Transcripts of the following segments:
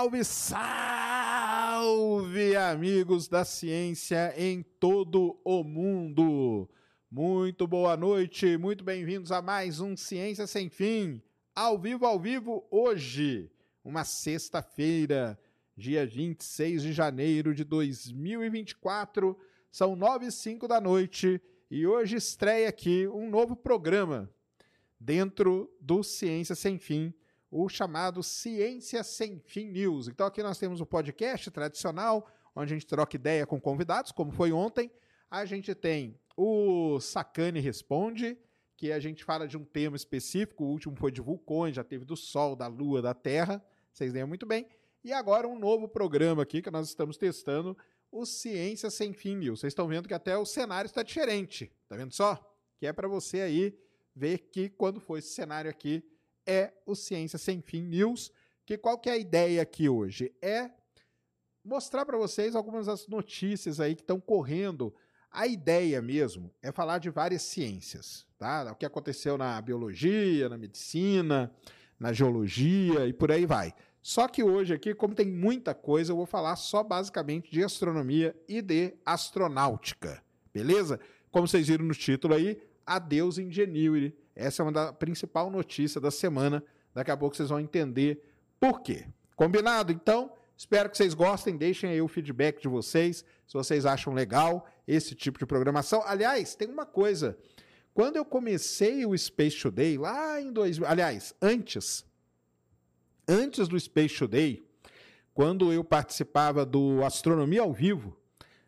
Salve, salve, amigos da ciência em todo o mundo! Muito boa noite, muito bem-vindos a mais um Ciência Sem Fim, ao vivo, ao vivo, hoje, uma sexta-feira, dia 26 de janeiro de 2024, são nove e cinco da noite e hoje estreia aqui um novo programa dentro do Ciência Sem Fim, o chamado Ciência Sem Fim News. Então aqui nós temos o podcast tradicional, onde a gente troca ideia com convidados, como foi ontem. A gente tem o Sacane Responde, que a gente fala de um tema específico. O último foi de vulcões, já teve do Sol, da Lua, da Terra. Vocês lembram muito bem. E agora um novo programa aqui que nós estamos testando, o Ciência Sem Fim News. Vocês estão vendo que até o cenário está diferente. Tá vendo só? Que é para você aí ver que quando for esse cenário aqui, é o Ciência Sem Fim News, que qual que é a ideia aqui hoje? É mostrar para vocês algumas das notícias aí que estão correndo. A ideia mesmo é falar de várias ciências, tá? O que aconteceu na biologia, na medicina, na geologia e por aí vai. Só que hoje aqui, como tem muita coisa, eu vou falar só basicamente de astronomia e de astronáutica, beleza? Como vocês viram no título aí, Adeus Ingenuity. Essa é uma da principal notícia da semana. Daqui a pouco vocês vão entender por quê. Combinado? Então, espero que vocês gostem. Deixem aí o feedback de vocês, se vocês acham legal esse tipo de programação. Aliás, tem uma coisa. Quando eu comecei o Space Today, lá em 2000... Aliás, antes. Antes do Space Today, quando eu participava do Astronomia ao Vivo,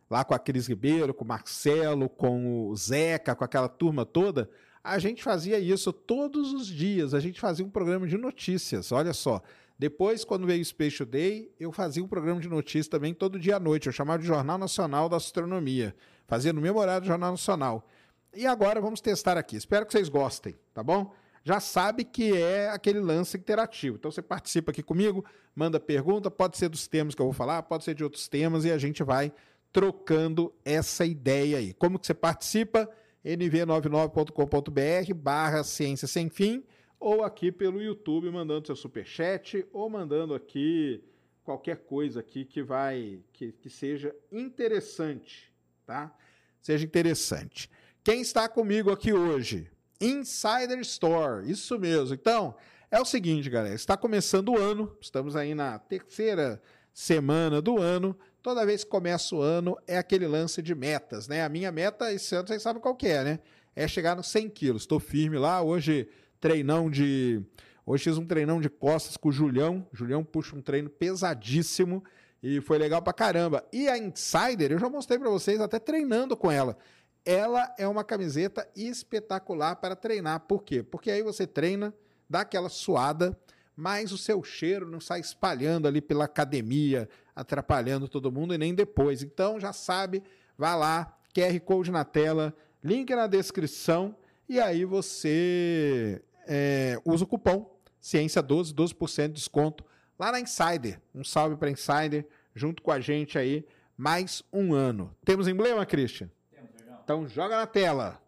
lá com a Cris Ribeiro, com o Marcelo, com o Zeca, com aquela turma toda, a gente fazia isso todos os dias. A gente fazia um programa de notícias. Olha só. Depois, quando veio o Space Today, eu fazia um programa de notícias também todo dia à noite. Eu chamava de Jornal Nacional da Astronomia. Fazia no meu horário do Jornal Nacional. E agora vamos testar aqui. Espero que vocês gostem, tá bom? Já sabe que é aquele lance interativo. Então você participa aqui comigo, manda pergunta, pode ser dos temas que eu vou falar, pode ser de outros temas e a gente vai trocando essa ideia aí. Como que você participa? nv99.com.br barra ciência sem fim ou aqui pelo YouTube mandando seu superchat ou mandando aqui qualquer coisa aqui que vai que, que seja interessante, tá? Seja interessante. Quem está comigo aqui hoje? Insider Store, isso mesmo. Então, é o seguinte, galera, está começando o ano, estamos aí na terceira semana do ano. Toda vez que começa o ano é aquele lance de metas, né? A minha meta esse ano, vocês sabem qual que é, né? É chegar nos 100 quilos. Estou firme lá. Hoje, treinão de. Hoje fiz um treinão de costas com o Julião. Julião puxa um treino pesadíssimo e foi legal pra caramba. E a Insider, eu já mostrei para vocês até treinando com ela. Ela é uma camiseta espetacular para treinar. Por quê? Porque aí você treina, dá aquela suada, mas o seu cheiro não sai espalhando ali pela academia, atrapalhando todo mundo e nem depois. Então já sabe, vá lá, QR Code na tela, link na descrição e aí você é, usa o cupom Ciência12, 12% de desconto lá na Insider. Um salve para Insider, junto com a gente aí, mais um ano. Temos emblema, Christian? Temos, Então joga na tela.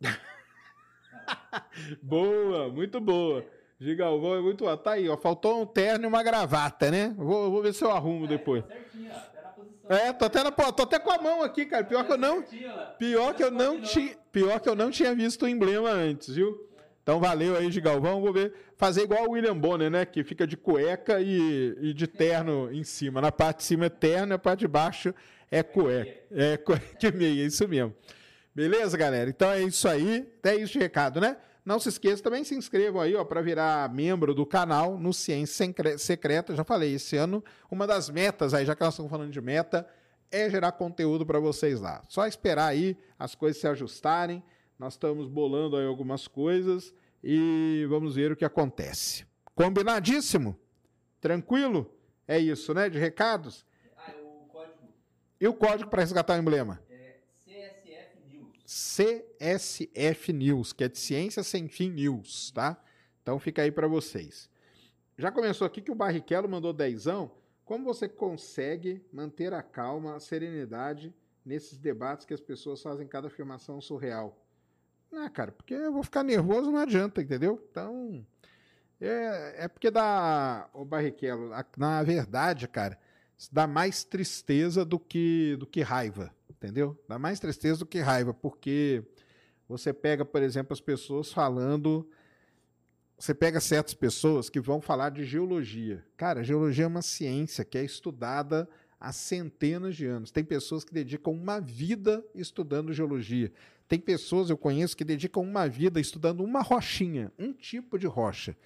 boa, muito boa. Gigalvão é muito. Tá aí, ó. Faltou um terno e uma gravata, né? Vou, vou ver se eu arrumo depois. É, tô até, na, pô, tô até com a mão aqui, cara. Pior que eu não. Pior que eu não tinha. Pior que eu não tinha visto o emblema antes, viu? Então valeu aí, Gigalvão. Vou ver. Fazer igual o William Bonner, né? Que fica de cueca e, e de terno em cima. Na parte de cima é terno, a parte de baixo é cueca. É cueca e meia, é isso mesmo. Beleza, galera? Então é isso aí. É isso de recado, né? Não se esqueça, também se inscrevam aí, ó, para virar membro do canal no Ciência Secreta. Já falei, esse ano, uma das metas aí, já que nós estamos falando de meta, é gerar conteúdo para vocês lá. Só esperar aí as coisas se ajustarem. Nós estamos bolando aí algumas coisas e vamos ver o que acontece. Combinadíssimo? Tranquilo? É isso, né? De recados? Ah, o código. E o código para resgatar o emblema? CSF News, que é de Ciência Sem Fim News, tá? Então fica aí para vocês. Já começou aqui que o Barrichello mandou dezão. Como você consegue manter a calma, a serenidade nesses debates que as pessoas fazem cada afirmação surreal? Ah, cara, porque eu vou ficar nervoso, não adianta, entendeu? Então, é, é porque dá, o Barrichello, na verdade, cara, dá mais tristeza do que, do que raiva entendeu? Dá mais tristeza do que raiva, porque você pega, por exemplo, as pessoas falando. Você pega certas pessoas que vão falar de geologia. Cara, geologia é uma ciência que é estudada há centenas de anos. Tem pessoas que dedicam uma vida estudando geologia. Tem pessoas, eu conheço, que dedicam uma vida estudando uma rochinha, um tipo de rocha.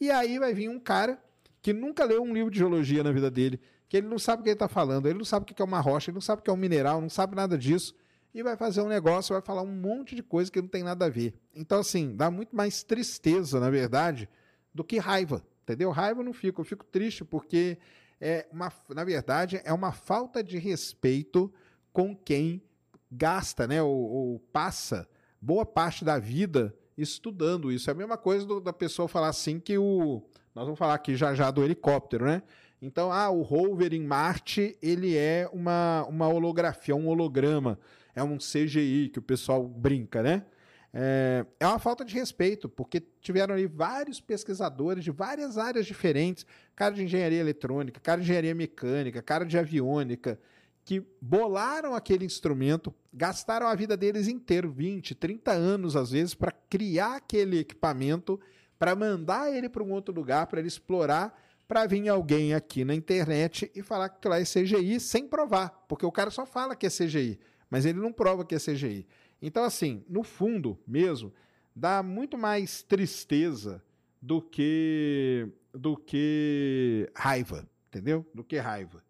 E aí vai vir um cara que nunca leu um livro de geologia na vida dele, que ele não sabe o que ele está falando, ele não sabe o que é uma rocha, ele não sabe o que é um mineral, não sabe nada disso, e vai fazer um negócio, vai falar um monte de coisa que não tem nada a ver. Então, assim, dá muito mais tristeza, na verdade, do que raiva, entendeu? Raiva eu não fico, eu fico triste porque, é uma, na verdade, é uma falta de respeito com quem gasta, né, ou, ou passa boa parte da vida estudando isso. É a mesma coisa do, da pessoa falar assim que o. Nós vamos falar aqui já já do helicóptero, né? Então, ah, o rover em Marte, ele é uma, uma holografia, um holograma, é um CGI que o pessoal brinca, né? É, é uma falta de respeito, porque tiveram ali vários pesquisadores de várias áreas diferentes, cara de engenharia eletrônica, cara de engenharia mecânica, cara de aviônica, que bolaram aquele instrumento, gastaram a vida deles inteiro, 20, 30 anos às vezes, para criar aquele equipamento, para mandar ele para um outro lugar, para ele explorar para vir alguém aqui na internet e falar que lá é CGI sem provar, porque o cara só fala que é CGI, mas ele não prova que é CGI. Então, assim, no fundo mesmo, dá muito mais tristeza do que do que raiva, entendeu? Do que raiva.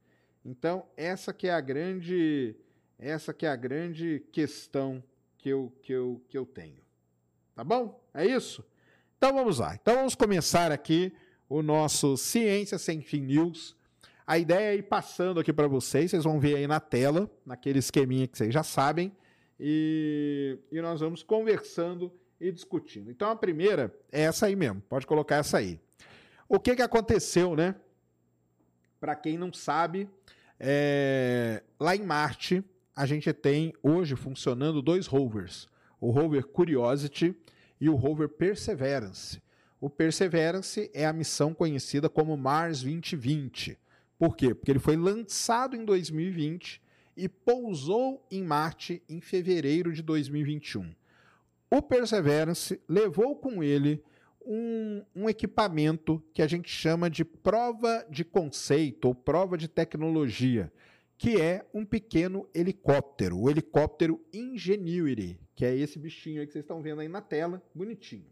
Então, essa que é a grande essa que é a grande questão que eu, que eu, que eu tenho. Tá bom? É isso? Então vamos lá. Então vamos começar aqui o nosso Ciência Sem Fim News. A ideia é ir passando aqui para vocês, vocês vão ver aí na tela, naquele esqueminha que vocês já sabem, e, e nós vamos conversando e discutindo. Então a primeira é essa aí mesmo, pode colocar essa aí. O que, que aconteceu, né? Para quem não sabe, é, lá em Marte, a gente tem hoje funcionando dois rovers: o rover Curiosity e o rover Perseverance. O Perseverance é a missão conhecida como Mars 2020. Por quê? Porque ele foi lançado em 2020 e pousou em Marte em fevereiro de 2021. O Perseverance levou com ele um, um, equipamento que a gente chama de prova de conceito ou prova de tecnologia, que é um pequeno helicóptero, o helicóptero Ingenuity, que é esse bichinho aí que vocês estão vendo aí na tela, bonitinho.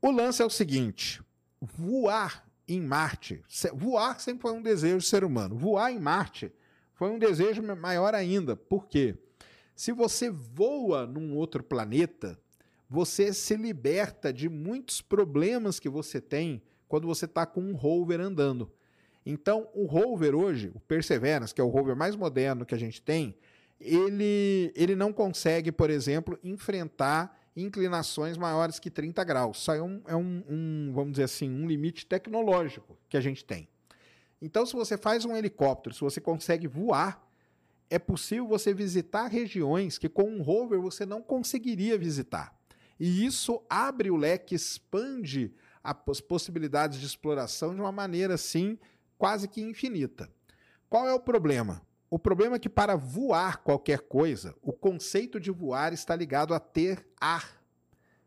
O lance é o seguinte: voar em Marte, voar sempre foi um desejo do ser humano. Voar em Marte foi um desejo maior ainda. Por quê? Se você voa num outro planeta, você se liberta de muitos problemas que você tem quando você está com um rover andando. Então, o rover hoje, o Perseverance, que é o rover mais moderno que a gente tem, ele, ele não consegue, por exemplo, enfrentar inclinações maiores que 30 graus. Isso é, um, é um, um, vamos dizer assim, um limite tecnológico que a gente tem. Então, se você faz um helicóptero, se você consegue voar, é possível você visitar regiões que com um rover você não conseguiria visitar. E isso abre o leque, expande as possibilidades de exploração de uma maneira assim quase que infinita. Qual é o problema? O problema é que para voar qualquer coisa, o conceito de voar está ligado a ter ar.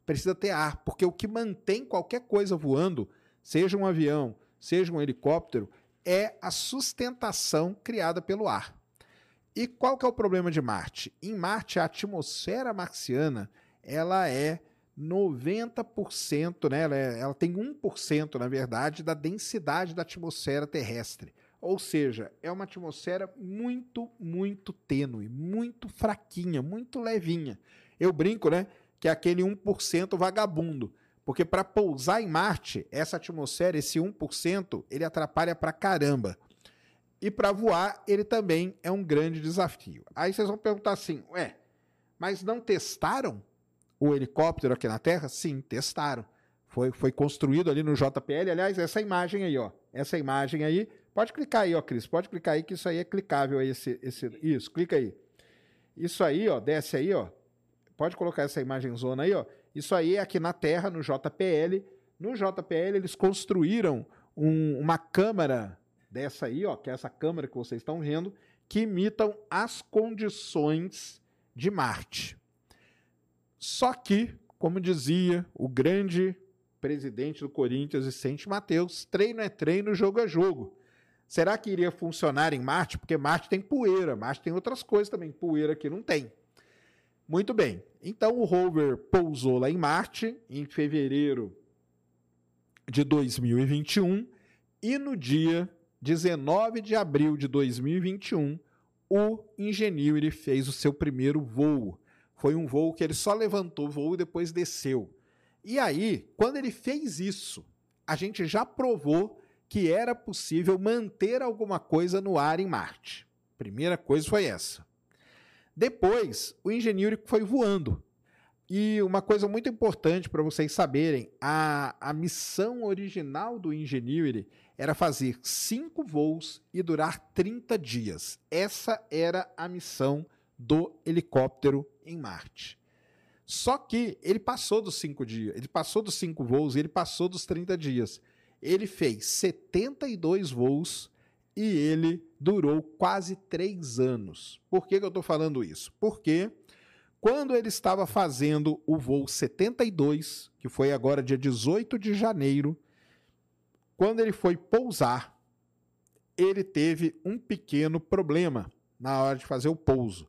Precisa ter ar, porque o que mantém qualquer coisa voando, seja um avião, seja um helicóptero, é a sustentação criada pelo ar. E qual que é o problema de Marte? Em Marte, a atmosfera marciana, ela é 90%, né? Ela, é, ela tem 1%, na verdade, da densidade da atmosfera terrestre. Ou seja, é uma atmosfera muito, muito tênue, muito fraquinha, muito levinha. Eu brinco, né? Que é aquele 1% vagabundo. Porque para pousar em Marte, essa atmosfera, esse 1%, ele atrapalha pra caramba. E para voar, ele também é um grande desafio. Aí vocês vão perguntar assim: ué, mas não testaram o helicóptero aqui na Terra? Sim, testaram. Foi, foi construído ali no JPL. Aliás, essa imagem aí, ó. Essa imagem aí. Pode clicar aí, ó, Cris. Pode clicar aí que isso aí é clicável. Aí, esse, esse, isso, clica aí. Isso aí, ó, desce aí, ó. Pode colocar essa imagem zona aí, ó. Isso aí é aqui na Terra, no JPL. No JPL, eles construíram um, uma câmara dessa aí, ó, que é essa câmera que vocês estão vendo, que imitam as condições de Marte. Só que, como dizia o grande presidente do Corinthians, Vicente Mateus, treino é treino, jogo é jogo. Será que iria funcionar em Marte? Porque Marte tem poeira, Marte tem outras coisas também, poeira aqui não tem. Muito bem. Então o rover pousou lá em Marte em fevereiro de 2021 e no dia 19 de abril de 2021 o Ingenuity fez o seu primeiro voo. Foi um voo que ele só levantou voo e depois desceu. E aí, quando ele fez isso, a gente já provou que era possível manter alguma coisa no ar em Marte. Primeira coisa foi essa. Depois, o Ingenuity foi voando. E uma coisa muito importante para vocês saberem: a, a missão original do Ingenuity era fazer cinco voos e durar 30 dias. Essa era a missão do helicóptero em Marte. Só que ele passou dos cinco dias, ele passou dos cinco voos, ele passou dos 30 dias. Ele fez 72 voos e ele durou quase três anos. Por que, que eu estou falando isso? Porque quando ele estava fazendo o voo 72, que foi agora dia 18 de janeiro, quando ele foi pousar, ele teve um pequeno problema na hora de fazer o pouso.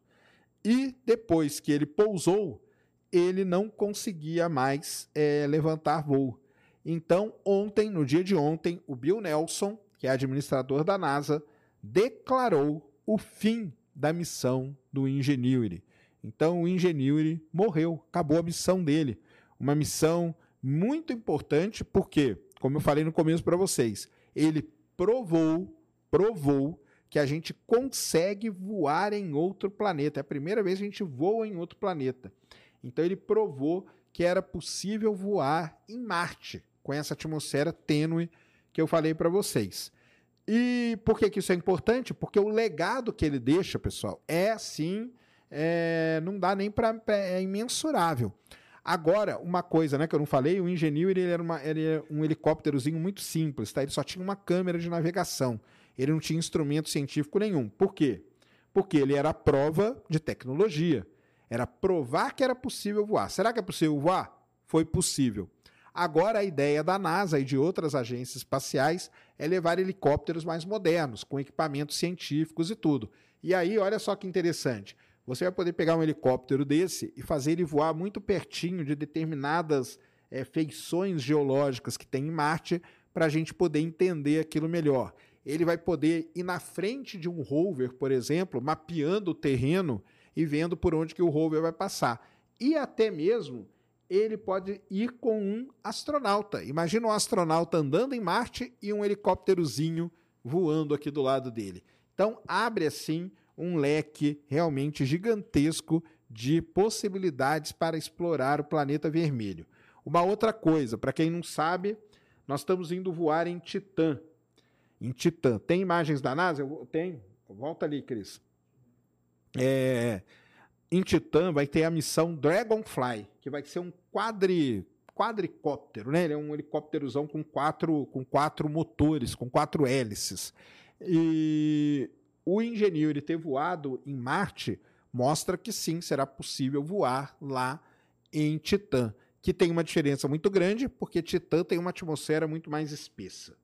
E depois que ele pousou, ele não conseguia mais é, levantar voo. Então, ontem, no dia de ontem, o Bill Nelson, que é administrador da NASA, declarou o fim da missão do Ingenuity. Então, o Ingenuity morreu, acabou a missão dele. Uma missão muito importante, porque, como eu falei no começo para vocês, ele provou, provou que a gente consegue voar em outro planeta. É a primeira vez que a gente voa em outro planeta. Então ele provou que era possível voar em Marte com essa atmosfera tênue que eu falei para vocês. E por que, que isso é importante? Porque o legado que ele deixa, pessoal, é assim, é, não dá nem para é imensurável. Agora, uma coisa né, que eu não falei, o Ingenuity ele era, uma, ele era um helicópterozinho muito simples, tá? ele só tinha uma câmera de navegação ele não tinha instrumento científico nenhum. Por quê? Porque ele era prova de tecnologia. Era provar que era possível voar. Será que é possível voar? Foi possível. Agora a ideia da NASA e de outras agências espaciais é levar helicópteros mais modernos, com equipamentos científicos e tudo. E aí, olha só que interessante. Você vai poder pegar um helicóptero desse e fazer ele voar muito pertinho de determinadas é, feições geológicas que tem em Marte para a gente poder entender aquilo melhor ele vai poder ir na frente de um rover, por exemplo, mapeando o terreno e vendo por onde que o rover vai passar. E até mesmo ele pode ir com um astronauta. Imagina um astronauta andando em Marte e um helicópterozinho voando aqui do lado dele. Então abre assim um leque realmente gigantesco de possibilidades para explorar o planeta vermelho. Uma outra coisa, para quem não sabe, nós estamos indo voar em Titã, em Titã. Tem imagens da NASA? Tem. Volta ali, Cris. É, em Titã vai ter a missão Dragonfly. Que vai ser um quadri, quadricóptero, né? Ele é um helicópterozão com quatro, com quatro motores, com quatro hélices. E o Ingenuity ter voado em Marte mostra que sim, será possível voar lá em Titã, que tem uma diferença muito grande, porque Titã tem uma atmosfera muito mais espessa.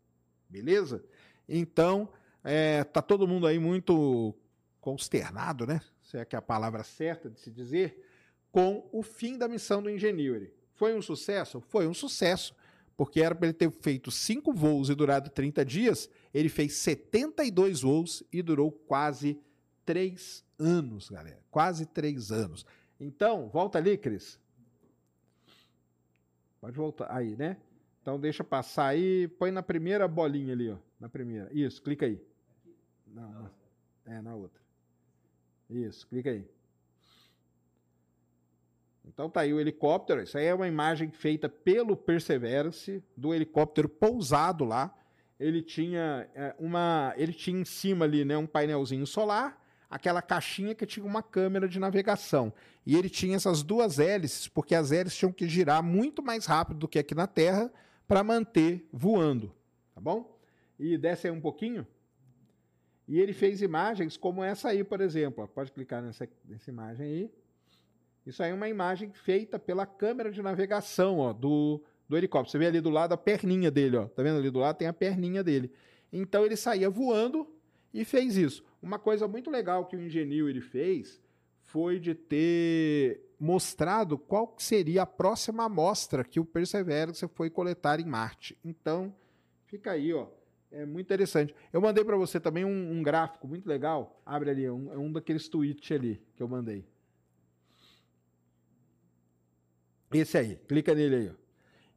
Beleza? Então, é, tá todo mundo aí muito consternado, né? Se é que é a palavra certa de se dizer, com o fim da missão do Ingenuity. Foi um sucesso? Foi um sucesso, porque era para ele ter feito cinco voos e durado 30 dias, ele fez 72 voos e durou quase três anos, galera. Quase três anos. Então, volta ali, Cris. Pode voltar. Aí, né? Então deixa passar aí. Põe na primeira bolinha ali, ó. Na primeira. Isso, clica aí. Não. É, na outra. Isso, clica aí. Então tá aí o helicóptero. Isso aí é uma imagem feita pelo Perseverance do helicóptero pousado lá. Ele tinha é, uma, ele tinha em cima ali, né, um painelzinho solar, aquela caixinha que tinha uma câmera de navegação. E ele tinha essas duas hélices, porque as hélices tinham que girar muito mais rápido do que aqui na Terra para manter voando, tá bom? E desce aí um pouquinho. E ele fez imagens como essa aí, por exemplo. Pode clicar nessa, nessa imagem aí. Isso aí é uma imagem feita pela câmera de navegação ó, do, do helicóptero. Você vê ali do lado a perninha dele, ó. Tá vendo ali do lado tem a perninha dele. Então ele saía voando e fez isso. Uma coisa muito legal que o Engenil ele fez foi de ter mostrado qual seria a próxima amostra que o Perseverance foi coletar em Marte. Então, fica aí, ó. É muito interessante. Eu mandei para você também um, um, gráfico muito legal. Abre ali, um, é um daqueles tweets ali que eu mandei. Esse aí, clica nele aí.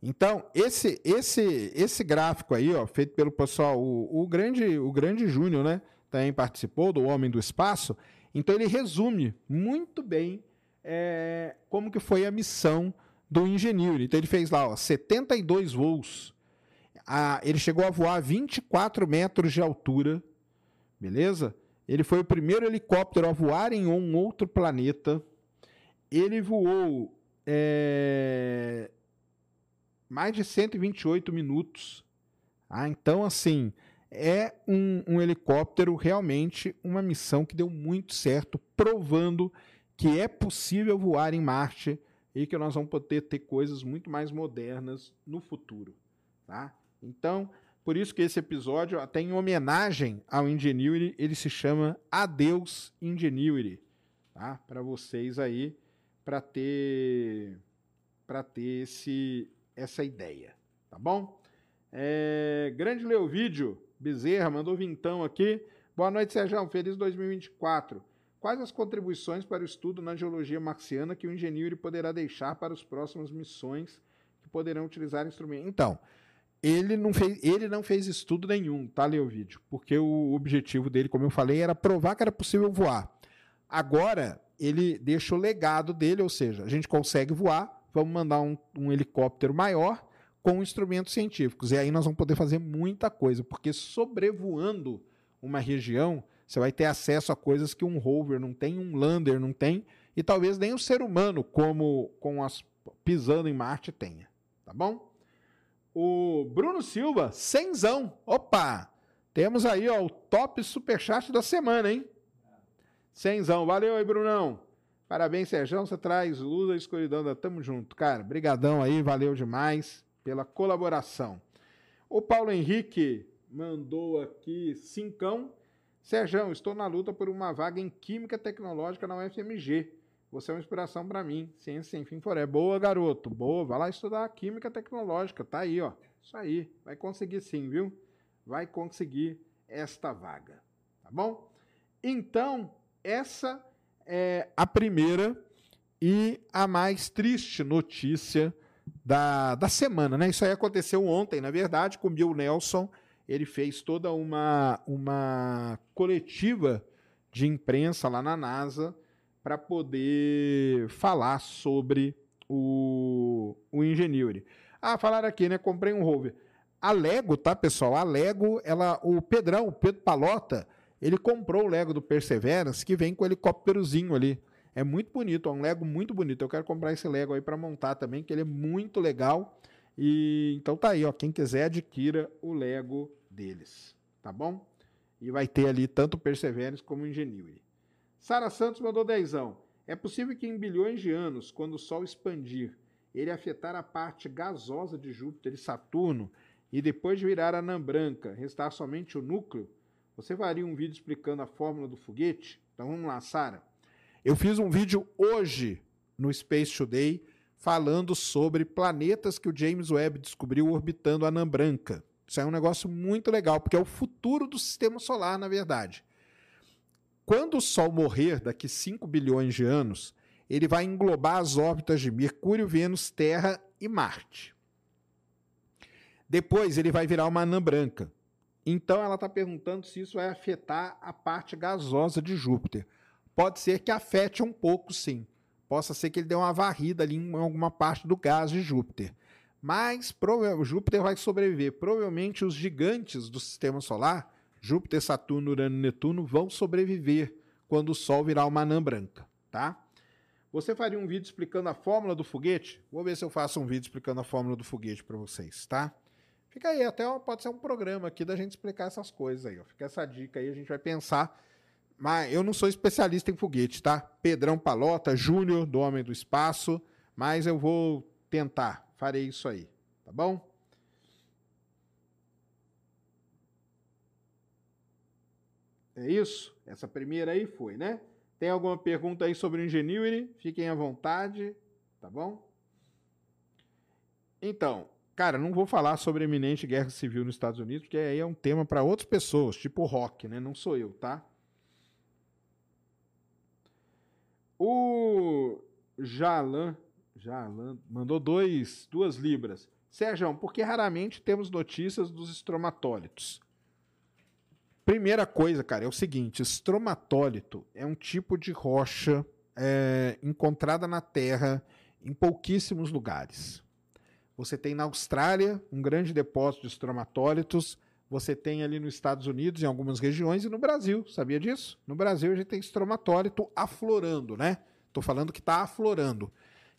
Então, esse esse esse gráfico aí, ó, feito pelo pessoal, o, o grande o grande Júnior, né, também participou do Homem do Espaço. Então ele resume muito bem é, como que foi a missão do Engineer. Então ele fez lá, ó, 72 voos. Ah, ele chegou a voar 24 metros de altura, beleza? Ele foi o primeiro helicóptero a voar em um outro planeta. Ele voou é, mais de 128 minutos. Ah, então, assim, é um, um, helicóptero realmente uma missão que deu muito certo, provando que é possível voar em Marte e que nós vamos poder ter coisas muito mais modernas no futuro. Tá? Então, por isso que esse episódio, até em homenagem ao Ingenuity, ele se chama Adeus Ingenuity. Tá? Para vocês aí para ter para ter esse essa ideia, tá bom? É, grande Leovídio Bezerra mandou vintão aqui. Boa noite, Sérgio. Feliz 2024. Quais as contribuições para o estudo na geologia marciana que o engenheiro poderá deixar para as próximas missões que poderão utilizar instrumentos? Então, ele não fez, ele não fez estudo nenhum, tá, Leovídio? Porque o objetivo dele, como eu falei, era provar que era possível voar. Agora, ele deixa o legado dele, ou seja, a gente consegue voar, vamos mandar um, um helicóptero maior com instrumentos científicos. E aí nós vamos poder fazer muita coisa, porque sobrevoando uma região, você vai ter acesso a coisas que um rover não tem, um lander não tem, e talvez nem o ser humano, como com as pisando em Marte, tenha. Tá bom? O Bruno Silva, cenzão. Opa! Temos aí ó, o top superchat da semana, hein? Cenzão. Valeu aí, Brunão. Parabéns, Sérgio. Você traz luz à escuridão. Da... Tamo junto, cara. Brigadão aí. Valeu demais pela colaboração. O Paulo Henrique mandou aqui cincão. Sérgio, estou na luta por uma vaga em Química Tecnológica na UFMG. Você é uma inspiração para mim. Ciência sem fim for Boa, garoto. Boa. Vai lá estudar Química Tecnológica. Tá aí, ó. Isso aí. Vai conseguir sim, viu? Vai conseguir esta vaga. Tá bom? Então, essa é a primeira e a mais triste notícia da, da semana, né? Isso aí aconteceu ontem, na verdade, com o Bill Nelson. Ele fez toda uma, uma coletiva de imprensa lá na NASA para poder falar sobre o, o Ingenuity. Ah, falaram aqui, né? Comprei um rover. A Lego, tá, pessoal? A Lego, ela, o Pedrão, o Pedro Palota, ele comprou o Lego do Perseverance, que vem com o helicópterozinho ali. É muito bonito, é um Lego muito bonito. Eu quero comprar esse Lego aí para montar também, que ele é muito legal. E então tá aí, ó, quem quiser adquira o Lego deles, tá bom? E vai ter ali tanto Perseverance como Ingenuity. Sara Santos mandou dezão. É possível que em bilhões de anos, quando o Sol expandir, ele afetar a parte gasosa de Júpiter e Saturno e depois de virar anã branca, restar somente o núcleo? Você faria um vídeo explicando a fórmula do foguete? Então vamos lá, Sara. Eu fiz um vídeo hoje no Space Today falando sobre planetas que o James Webb descobriu orbitando a anã branca. Isso é um negócio muito legal, porque é o futuro do sistema solar, na verdade. Quando o Sol morrer daqui 5 bilhões de anos, ele vai englobar as órbitas de Mercúrio, Vênus, Terra e Marte. Depois ele vai virar uma anã branca. Então ela está perguntando se isso vai afetar a parte gasosa de Júpiter. Pode ser que afete um pouco, sim. Possa ser que ele dê uma varrida ali em alguma parte do gás de Júpiter. Mas Júpiter vai sobreviver. Provavelmente os gigantes do sistema solar Júpiter, Saturno, Urano e Netuno vão sobreviver quando o Sol virar uma anã branca, tá? Você faria um vídeo explicando a fórmula do foguete? Vou ver se eu faço um vídeo explicando a fórmula do foguete para vocês, tá? Fica aí, até pode ser um programa aqui da gente explicar essas coisas aí, ó. Fica essa dica aí, a gente vai pensar. Mas eu não sou especialista em foguete, tá? Pedrão Palota, Júnior, do Homem do Espaço, mas eu vou tentar, farei isso aí, tá bom? É isso? Essa primeira aí foi, né? Tem alguma pergunta aí sobre o Ingenuity? Fiquem à vontade, tá bom? Então, cara, não vou falar sobre eminente guerra civil nos Estados Unidos, porque aí é um tema para outras pessoas, tipo rock, né? Não sou eu, tá? O Jalan, Jalan mandou dois, duas libras. Sérgio, porque raramente temos notícias dos estromatólitos? Primeira coisa, cara, é o seguinte: estromatólito é um tipo de rocha é, encontrada na Terra em pouquíssimos lugares. Você tem na Austrália um grande depósito de estromatólitos. Você tem ali nos Estados Unidos, em algumas regiões, e no Brasil. Sabia disso? No Brasil a gente tem estromatólito aflorando, né? Estou falando que está aflorando.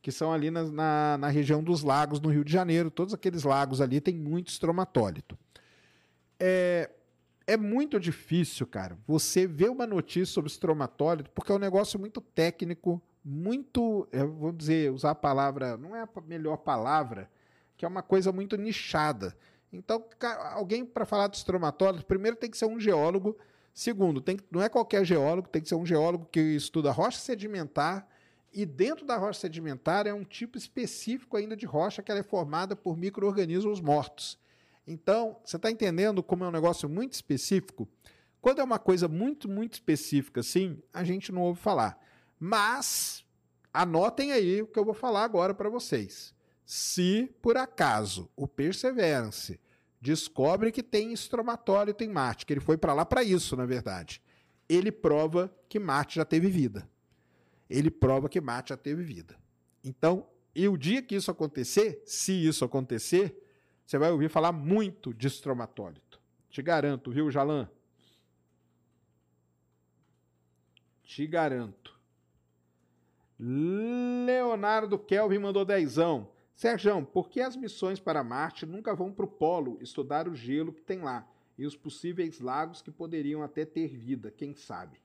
Que são ali na, na, na região dos lagos, no Rio de Janeiro. Todos aqueles lagos ali tem muito estromatólito. É, é muito difícil, cara, você ver uma notícia sobre estromatólito, porque é um negócio muito técnico, muito, eu vou dizer, usar a palavra, não é a melhor palavra, que é uma coisa muito nichada. Então, alguém para falar de estromatólito, primeiro tem que ser um geólogo, segundo, tem, não é qualquer geólogo, tem que ser um geólogo que estuda rocha sedimentar, e dentro da rocha sedimentar é um tipo específico ainda de rocha que ela é formada por micro-organismos mortos. Então, você está entendendo como é um negócio muito específico? Quando é uma coisa muito, muito específica assim, a gente não ouve falar. Mas anotem aí o que eu vou falar agora para vocês. Se por acaso o Perseverance descobre que tem estromatólito em Marte, que ele foi para lá para isso, na verdade, ele prova que Marte já teve vida. Ele prova que Marte já teve vida. Então, e o dia que isso acontecer, se isso acontecer, você vai ouvir falar muito de estromatólito. Te garanto, viu, Jalan? Te garanto. Leonardo Kelvin mandou dezão. Sérgio, por que as missões para Marte nunca vão para o polo estudar o gelo que tem lá e os possíveis lagos que poderiam até ter vida, quem sabe?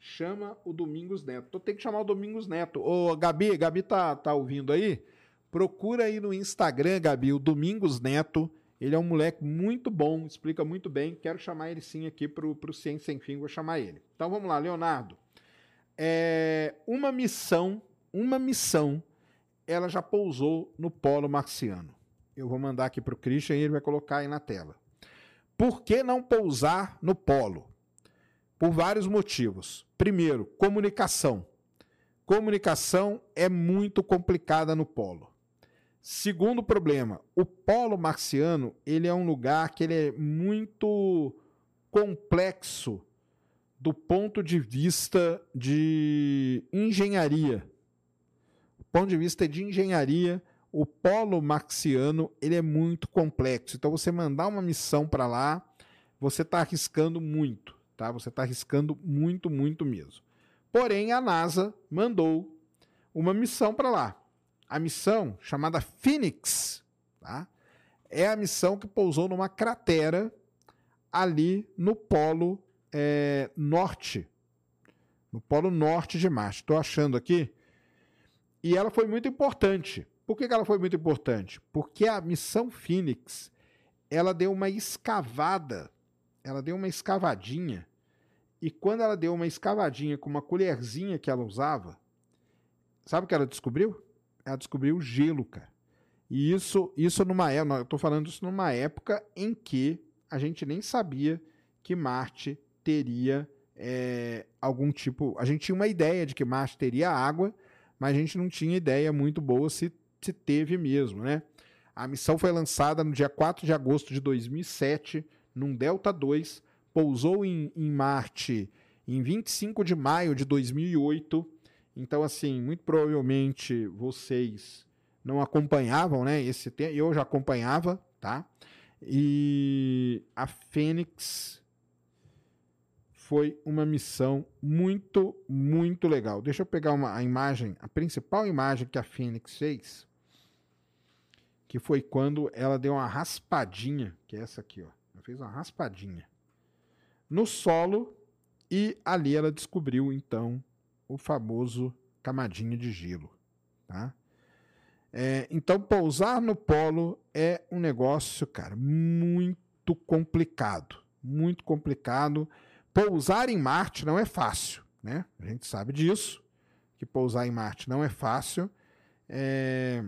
Chama o Domingos Neto. Tô tem que chamar o Domingos Neto. Ô, Gabi, Gabi tá, tá ouvindo aí? Procura aí no Instagram, Gabi, o Domingos Neto. Ele é um moleque muito bom, explica muito bem. Quero chamar ele sim aqui para o Ciência Sem Fim, vou chamar ele. Então vamos lá, Leonardo. É, uma missão, uma missão, ela já pousou no polo marciano. Eu vou mandar aqui para o Christian e ele vai colocar aí na tela. Por que não pousar no polo? Por vários motivos. Primeiro, comunicação. Comunicação é muito complicada no polo. Segundo problema, o polo marciano ele é um lugar que ele é muito complexo do ponto de vista de engenharia. Ponto de vista de engenharia, o polo marciano ele é muito complexo. Então você mandar uma missão para lá, você está arriscando muito, tá? Você está arriscando muito, muito mesmo. Porém, a NASA mandou uma missão para lá. A missão chamada Phoenix, tá? É a missão que pousou numa cratera ali no polo é, norte, no polo norte de Marte. Estou achando aqui. E ela foi muito importante. Por que, ela foi muito importante? Porque a missão Phoenix ela deu uma escavada, ela deu uma escavadinha. E quando ela deu uma escavadinha com uma colherzinha que ela usava, sabe o que ela descobriu? Ela descobriu gelo, cara. E isso, isso numa época, eu estou falando isso numa época em que a gente nem sabia que Marte teria é, algum tipo. A gente tinha uma ideia de que Marte teria água, mas a gente não tinha ideia muito boa se, se teve mesmo, né? A missão foi lançada no dia 4 de agosto de 2007, num Delta 2, pousou em, em Marte em 25 de maio de 2008. Então, assim, muito provavelmente vocês não acompanhavam, né? Esse tempo, eu já acompanhava, tá? E a Fênix foi uma missão muito, muito legal. Deixa eu pegar uma, a imagem, a principal imagem que a Fênix fez, que foi quando ela deu uma raspadinha, que é essa aqui, ó. Ela fez uma raspadinha no solo e ali ela descobriu então o famoso camadinho de gelo, tá? É, então, pousar no polo é um negócio, cara, muito complicado. Muito complicado. Pousar em Marte não é fácil, né? A gente sabe disso, que pousar em Marte não é fácil. É...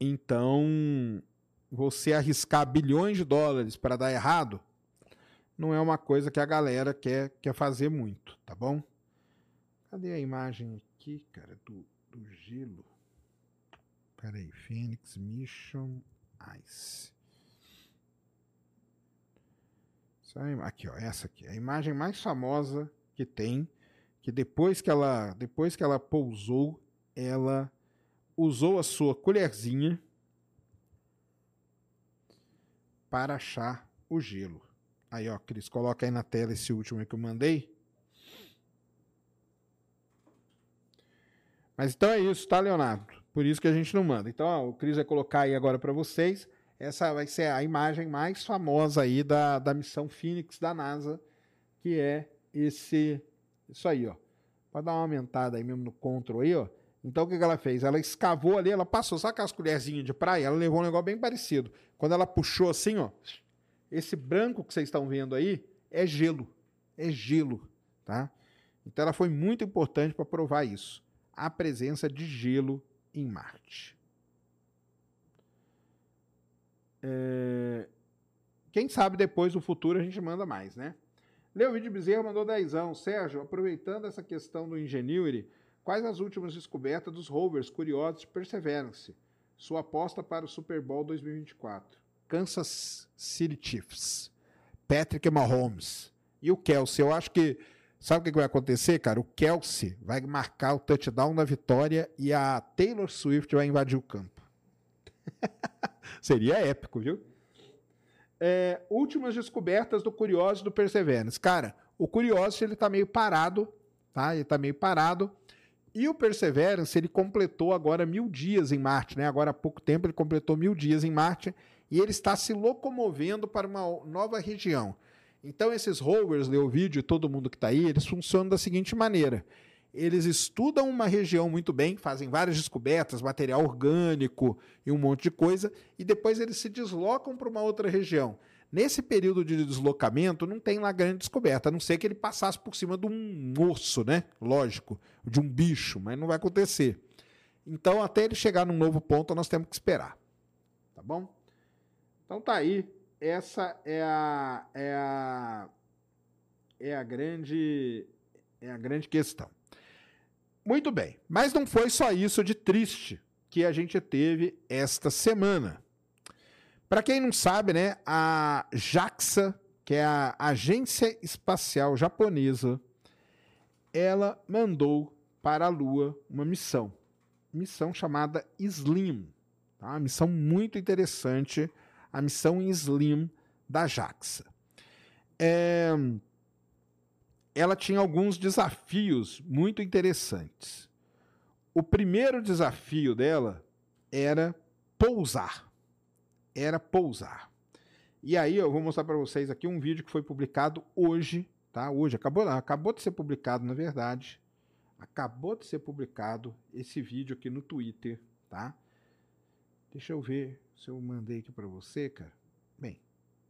Então, você arriscar bilhões de dólares para dar errado não é uma coisa que a galera quer, quer fazer muito, tá bom? Cadê a imagem aqui, cara, do, do gelo? Peraí, Phoenix Mission Ice. Aqui, ó, essa aqui, a imagem mais famosa que tem, que depois que ela, depois que ela pousou, ela usou a sua colherzinha para achar o gelo. Aí, ó, Cris, coloca aí na tela esse último que eu mandei. Mas então é isso, tá, Leonardo? Por isso que a gente não manda. Então, ó, o Cris vai colocar aí agora para vocês. Essa vai ser a imagem mais famosa aí da, da missão Phoenix da NASA, que é esse isso aí, ó. Pode dar uma aumentada aí mesmo no control aí, ó. Então o que, que ela fez? Ela escavou ali, ela passou, sabe aquelas colherzinhas de praia? Ela levou um negócio bem parecido. Quando ela puxou assim, ó, esse branco que vocês estão vendo aí é gelo. É gelo, tá? Então ela foi muito importante para provar isso. A presença de gelo em Marte. É... Quem sabe depois do futuro a gente manda mais, né? Leovídio Bezerra mandou dezão. Sérgio, aproveitando essa questão do Ingenuity, quais as últimas descobertas dos rovers curiosos de Perseverance? Sua aposta para o Super Bowl 2024. Kansas City Chiefs. Patrick Mahomes. E o Kelsey. Eu acho que Sabe o que vai acontecer, cara? O Kelsey vai marcar o touchdown na vitória e a Taylor Swift vai invadir o campo. Seria épico, viu? É, últimas descobertas do Curiosity do Perseverance. Cara, o Curiosity ele tá meio parado, tá? Ele tá meio parado. E o Perseverance ele completou agora mil dias em Marte, né? Agora há pouco tempo ele completou mil dias em Marte e ele está se locomovendo para uma nova região. Então, esses rovers, Leovídeo e todo mundo que está aí, eles funcionam da seguinte maneira. Eles estudam uma região muito bem, fazem várias descobertas, material orgânico e um monte de coisa, e depois eles se deslocam para uma outra região. Nesse período de deslocamento, não tem lá grande descoberta, a não ser que ele passasse por cima de um osso, né? Lógico, de um bicho, mas não vai acontecer. Então, até ele chegar num novo ponto, nós temos que esperar. Tá bom? Então tá aí essa é a, é a, é a grande é a grande questão. Muito bem, mas não foi só isso de triste que a gente teve esta semana. Para quem não sabe, né, a JAXA, que é a Agência Espacial Japonesa, ela mandou para a Lua uma missão, missão chamada SLIM, tá? Uma missão muito interessante a missão Slim da JAXA. É, ela tinha alguns desafios muito interessantes. O primeiro desafio dela era pousar. Era pousar. E aí eu vou mostrar para vocês aqui um vídeo que foi publicado hoje, tá? Hoje acabou, acabou de ser publicado, na verdade. Acabou de ser publicado esse vídeo aqui no Twitter, tá? Deixa eu ver se eu mandei aqui para você, cara. Bem,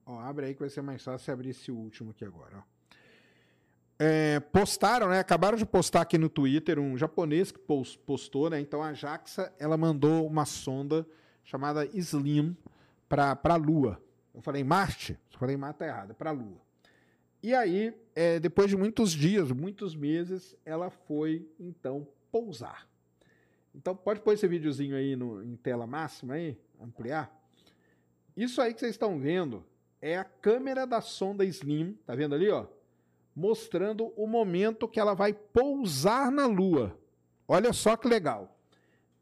ó, abre aí que vai ser mais fácil abrir esse último aqui agora, ó. É, postaram, né? Acabaram de postar aqui no Twitter um japonês que postou, né? Então a JAXA ela mandou uma sonda chamada Slim para a Lua. Eu falei Marte? Eu falei Marte tá é para a Lua. E aí, é, depois de muitos dias, muitos meses, ela foi então pousar. Então pode pôr esse videozinho aí no, em tela máxima aí, ampliar. Isso aí que vocês estão vendo é a câmera da sonda Slim, tá vendo ali, ó? Mostrando o momento que ela vai pousar na Lua. Olha só que legal.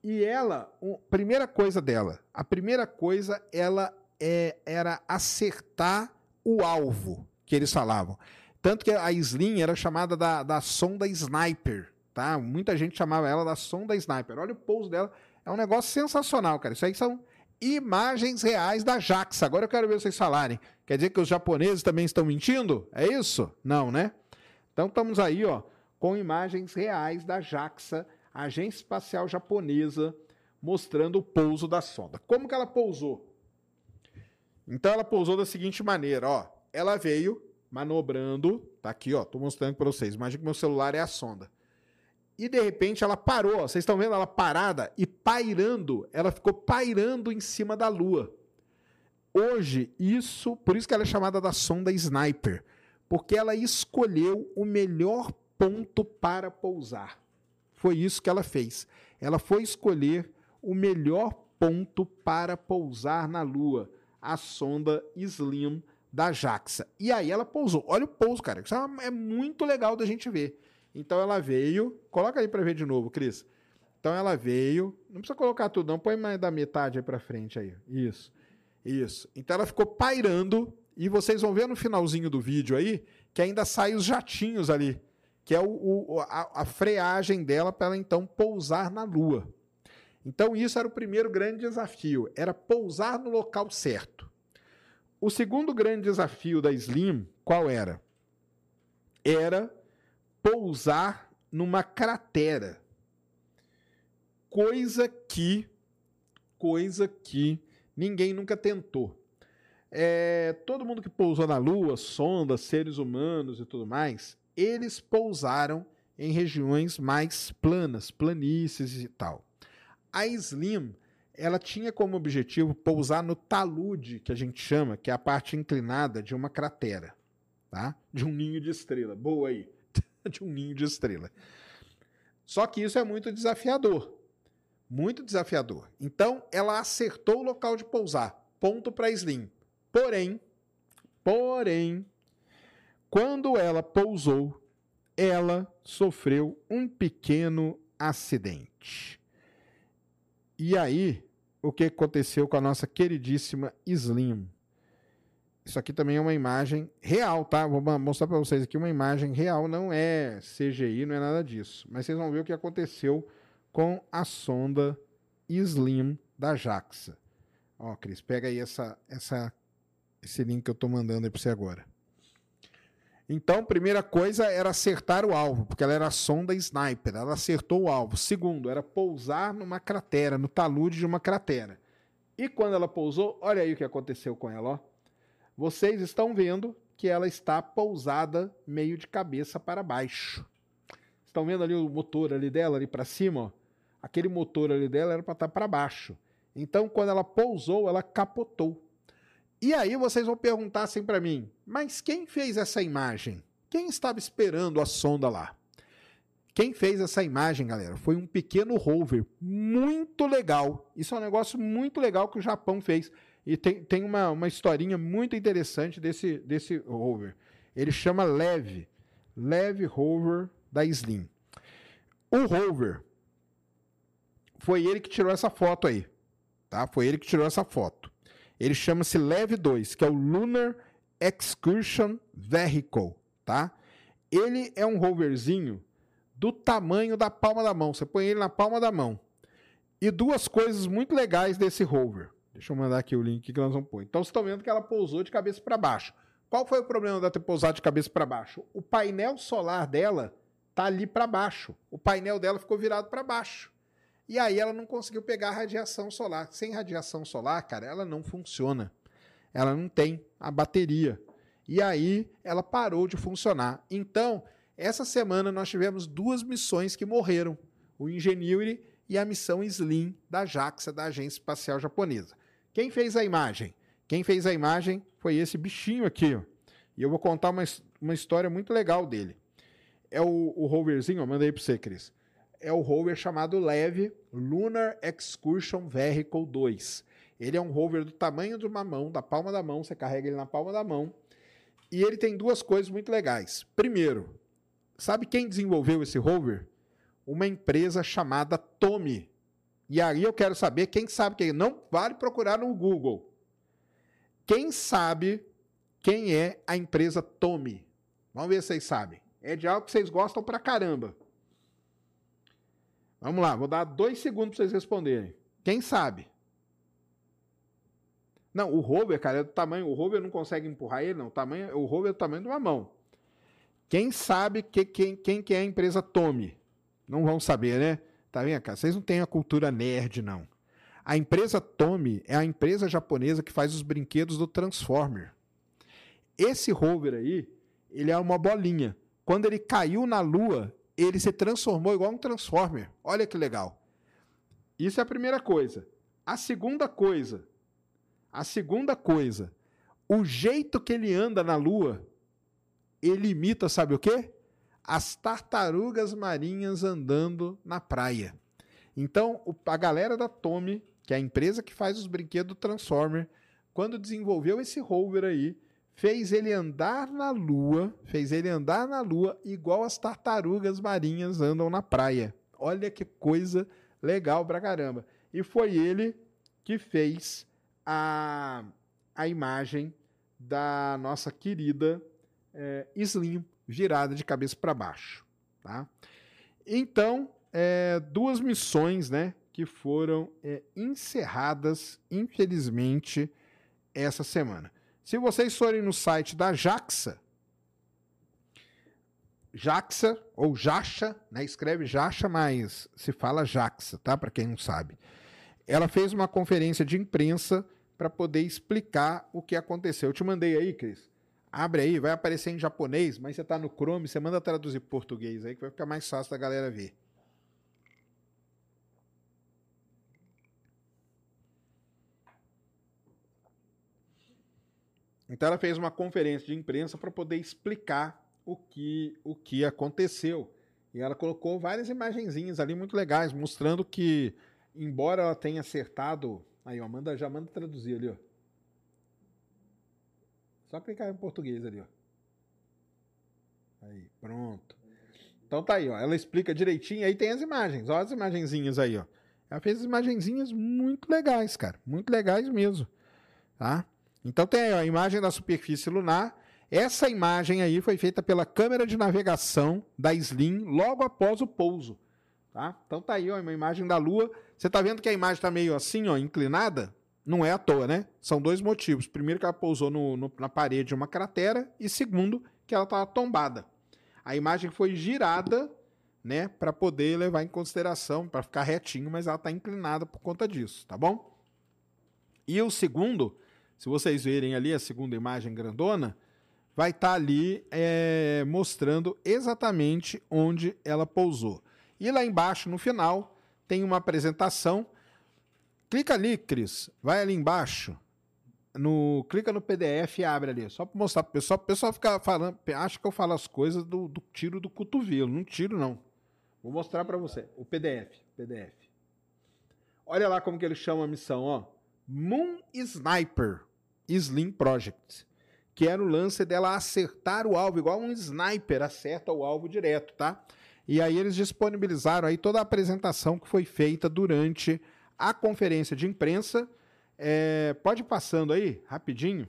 E ela, um, primeira coisa dela, a primeira coisa ela é, era acertar o alvo que eles falavam. Tanto que a Slim era chamada da, da sonda Sniper tá? Muita gente chamava ela da sonda sniper. Olha o pouso dela, é um negócio sensacional, cara. Isso aí são imagens reais da JAXA. Agora eu quero ver vocês falarem. Quer dizer que os japoneses também estão mentindo? É isso? Não, né? Então estamos aí, ó, com imagens reais da JAXA, Agência Espacial Japonesa, mostrando o pouso da sonda. Como que ela pousou? Então ela pousou da seguinte maneira, ó. Ela veio manobrando, tá aqui, ó, tô mostrando para vocês. Imagina que meu celular é a sonda. E de repente ela parou, vocês estão vendo ela parada e pairando, ela ficou pairando em cima da Lua. Hoje, isso, por isso que ela é chamada da sonda Sniper, porque ela escolheu o melhor ponto para pousar. Foi isso que ela fez. Ela foi escolher o melhor ponto para pousar na Lua, a sonda Slim da JAXA. E aí ela pousou. Olha o pouso, cara. Isso é muito legal da gente ver. Então ela veio. Coloca aí para ver de novo, Cris. Então ela veio. Não precisa colocar tudo, não. Põe mais da metade aí para frente aí. Isso. Isso. Então ela ficou pairando. E vocês vão ver no finalzinho do vídeo aí que ainda saem os jatinhos ali. Que é o, o a, a freagem dela para ela então pousar na Lua. Então isso era o primeiro grande desafio. Era pousar no local certo. O segundo grande desafio da Slim, qual era? Era pousar numa cratera. Coisa que coisa que ninguém nunca tentou. É, todo mundo que pousou na Lua, sondas, seres humanos e tudo mais, eles pousaram em regiões mais planas, planícies e tal. A Slim, ela tinha como objetivo pousar no talude, que a gente chama, que é a parte inclinada de uma cratera, tá? De um ninho de estrela. Boa aí. de um ninho de estrela. Só que isso é muito desafiador. Muito desafiador. Então, ela acertou o local de pousar. Ponto para Slim. Porém, porém, quando ela pousou, ela sofreu um pequeno acidente. E aí, o que aconteceu com a nossa queridíssima Slim? Isso aqui também é uma imagem real, tá? Vou mostrar para vocês aqui uma imagem real, não é CGI, não é nada disso. Mas vocês vão ver o que aconteceu com a sonda Slim da JAXA. Ó, Cris, pega aí essa, essa, esse link que eu estou mandando aí para você agora. Então, primeira coisa era acertar o alvo, porque ela era sonda sniper, ela acertou o alvo. Segundo, era pousar numa cratera, no talude de uma cratera. E quando ela pousou, olha aí o que aconteceu com ela, ó vocês estão vendo que ela está pousada meio de cabeça para baixo. Estão vendo ali o motor ali dela, ali para cima? Ó? Aquele motor ali dela era para estar tá para baixo. Então, quando ela pousou, ela capotou. E aí vocês vão perguntar assim para mim: mas quem fez essa imagem? Quem estava esperando a sonda lá? Quem fez essa imagem, galera, foi um pequeno rover muito legal. Isso é um negócio muito legal que o Japão fez. E tem, tem uma, uma historinha muito interessante desse, desse rover. Ele chama Leve. Leve Rover da Slim. O rover foi ele que tirou essa foto aí. Tá? Foi ele que tirou essa foto. Ele chama-se Leve 2, que é o Lunar Excursion Vehicle, tá? Ele é um roverzinho do tamanho da palma da mão. Você põe ele na palma da mão. E duas coisas muito legais desse rover. Deixa eu mandar aqui o link que nós vamos pôr. Então vocês estão vendo que ela pousou de cabeça para baixo. Qual foi o problema dela ter pousado de cabeça para baixo? O painel solar dela tá ali para baixo. O painel dela ficou virado para baixo. E aí ela não conseguiu pegar a radiação solar. Sem radiação solar, cara, ela não funciona. Ela não tem a bateria. E aí ela parou de funcionar. Então, essa semana nós tivemos duas missões que morreram: o Ingenuity e a missão Slim da JAXA, da Agência Espacial Japonesa. Quem fez a imagem? Quem fez a imagem foi esse bichinho aqui. E eu vou contar uma, uma história muito legal dele. É o, o roverzinho, eu mandei para você, Cris. É o rover chamado LEV Lunar Excursion Vehicle 2. Ele é um rover do tamanho de uma mão, da palma da mão, você carrega ele na palma da mão. E ele tem duas coisas muito legais. Primeiro, sabe quem desenvolveu esse rover? Uma empresa chamada Tomy. E aí eu quero saber quem sabe quem. Não vale procurar no Google. Quem sabe quem é a empresa Tome? Vamos ver se vocês sabem. É de algo que vocês gostam pra caramba. Vamos lá, vou dar dois segundos para vocês responderem. Quem sabe? Não, o rover, cara, é do tamanho. O rover não consegue empurrar ele, não. O, tamanho, o rover é do tamanho de uma mão. Quem sabe que, quem, quem que é a empresa Tome? Não vão saber, né? Tá vendo, cara? Vocês não têm a cultura nerd, não. A empresa Tommy é a empresa japonesa que faz os brinquedos do Transformer. Esse rover aí, ele é uma bolinha. Quando ele caiu na Lua, ele se transformou igual um Transformer. Olha que legal. Isso é a primeira coisa. A segunda coisa, a segunda coisa, o jeito que ele anda na Lua, ele imita, sabe o quê? As tartarugas marinhas andando na praia. Então, a galera da Tommy que é a empresa que faz os brinquedos Transformer, quando desenvolveu esse rover aí, fez ele andar na lua, fez ele andar na lua igual as tartarugas marinhas andam na praia. Olha que coisa legal pra caramba. E foi ele que fez a, a imagem da nossa querida é, Slim virada de cabeça para baixo. Tá? Então, é, duas missões né, que foram é, encerradas, infelizmente, essa semana. Se vocês forem no site da JAXA, JAXA ou JAXA, né? escreve JAXA, mas se fala JAXA, tá? Para quem não sabe. Ela fez uma conferência de imprensa para poder explicar o que aconteceu. Eu te mandei aí, Cris. Abre aí, vai aparecer em japonês, mas você está no Chrome, você manda traduzir português aí que vai ficar mais fácil da galera ver. Então ela fez uma conferência de imprensa para poder explicar o que, o que aconteceu. E ela colocou várias imagenzinhas ali muito legais, mostrando que, embora ela tenha acertado. Aí, ó, manda, já manda traduzir ali, ó. Só clicar em português ali, ó. Aí, pronto. Então tá aí, ó. Ela explica direitinho, aí tem as imagens. Olha as imagenzinhas aí, ó. Ela fez imagenzinhas muito legais, cara. Muito legais mesmo. Tá? Então tem a imagem da superfície lunar. Essa imagem aí foi feita pela câmera de navegação da Slim logo após o pouso. Tá? Então tá aí ó, uma imagem da Lua. Você está vendo que a imagem está meio assim, ó, inclinada? Não é à toa, né? São dois motivos. Primeiro, que ela pousou no, no, na parede de uma cratera. E segundo, que ela estava tombada. A imagem foi girada né, para poder levar em consideração, para ficar retinho, mas ela está inclinada por conta disso, tá bom? E o segundo se vocês verem ali a segunda imagem grandona, vai estar tá ali é, mostrando exatamente onde ela pousou. E lá embaixo, no final, tem uma apresentação. Clica ali, Cris. Vai ali embaixo. No, clica no PDF e abre ali. Só para mostrar para o pessoal. O pessoal fica falando. Acha que eu falo as coisas do, do tiro do cotovelo. Não tiro, não. Vou mostrar para você. O PDF. PDF. Olha lá como que ele chama a missão, ó. Moon Sniper. Slim Project, que era o lance dela acertar o alvo, igual um sniper acerta o alvo direto, tá? E aí eles disponibilizaram aí toda a apresentação que foi feita durante a conferência de imprensa. É, pode ir passando aí, rapidinho.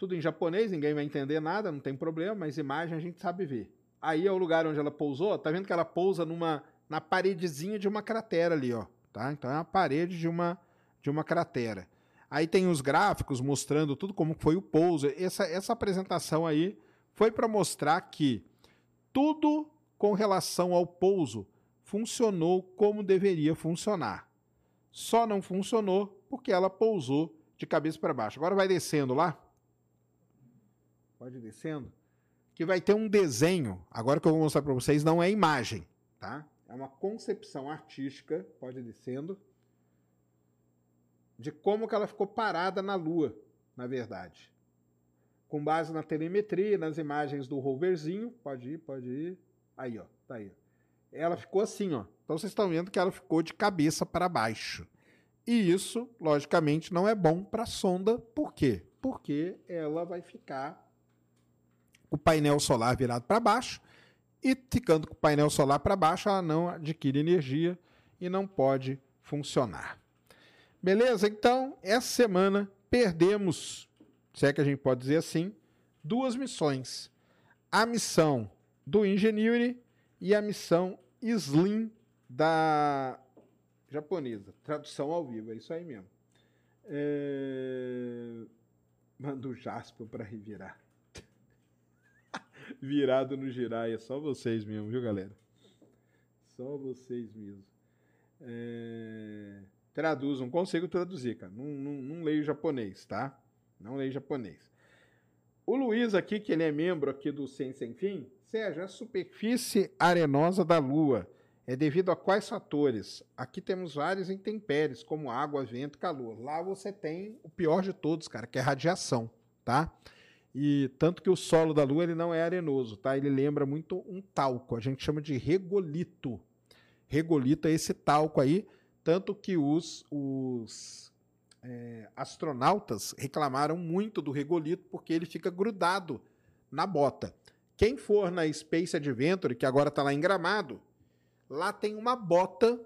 tudo em japonês, ninguém vai entender nada, não tem problema, mas imagem a gente sabe ver. Aí é o lugar onde ela pousou, tá vendo que ela pousa numa na paredezinha de uma cratera ali, ó, tá? Então é a parede de uma de uma cratera. Aí tem os gráficos mostrando tudo como foi o pouso. Essa essa apresentação aí foi para mostrar que tudo com relação ao pouso funcionou como deveria funcionar. Só não funcionou porque ela pousou de cabeça para baixo. Agora vai descendo lá. Pode ir descendo. Que vai ter um desenho. Agora que eu vou mostrar para vocês, não é imagem, tá? É uma concepção artística. Pode ir descendo. De como que ela ficou parada na Lua, na verdade. Com base na telemetria, nas imagens do roverzinho. Pode ir, pode ir. Aí, ó. Tá aí. Ela ficou assim, ó. Então vocês estão vendo que ela ficou de cabeça para baixo. E isso, logicamente, não é bom para a sonda. Por quê? Porque ela vai ficar com o painel solar virado para baixo e ficando com o painel solar para baixo, ela não adquire energia e não pode funcionar. Beleza? Então, essa semana perdemos, se é que a gente pode dizer assim, duas missões. A missão do Ingenuity e a missão Slim da japonesa. Tradução ao vivo, é isso aí mesmo. É... Manda o Jasper para revirar. Virado no girar, é só vocês mesmo, viu, galera? Só vocês mesmo. É... Traduz, não consigo traduzir, cara. Não, não, não leio japonês, tá? Não leio japonês. O Luiz aqui, que ele é membro aqui do Ciência Sem Fim, Sérgio, a superfície arenosa da Lua é devido a quais fatores? Aqui temos vários intempéries, como água, vento, calor. Lá você tem o pior de todos, cara, que é radiação, tá? E tanto que o solo da Lua ele não é arenoso, tá? Ele lembra muito um talco. A gente chama de regolito. Regolito é esse talco aí, tanto que os, os é, astronautas reclamaram muito do regolito porque ele fica grudado na bota. Quem for na Space Adventure, que agora está lá em Gramado, Lá tem uma bota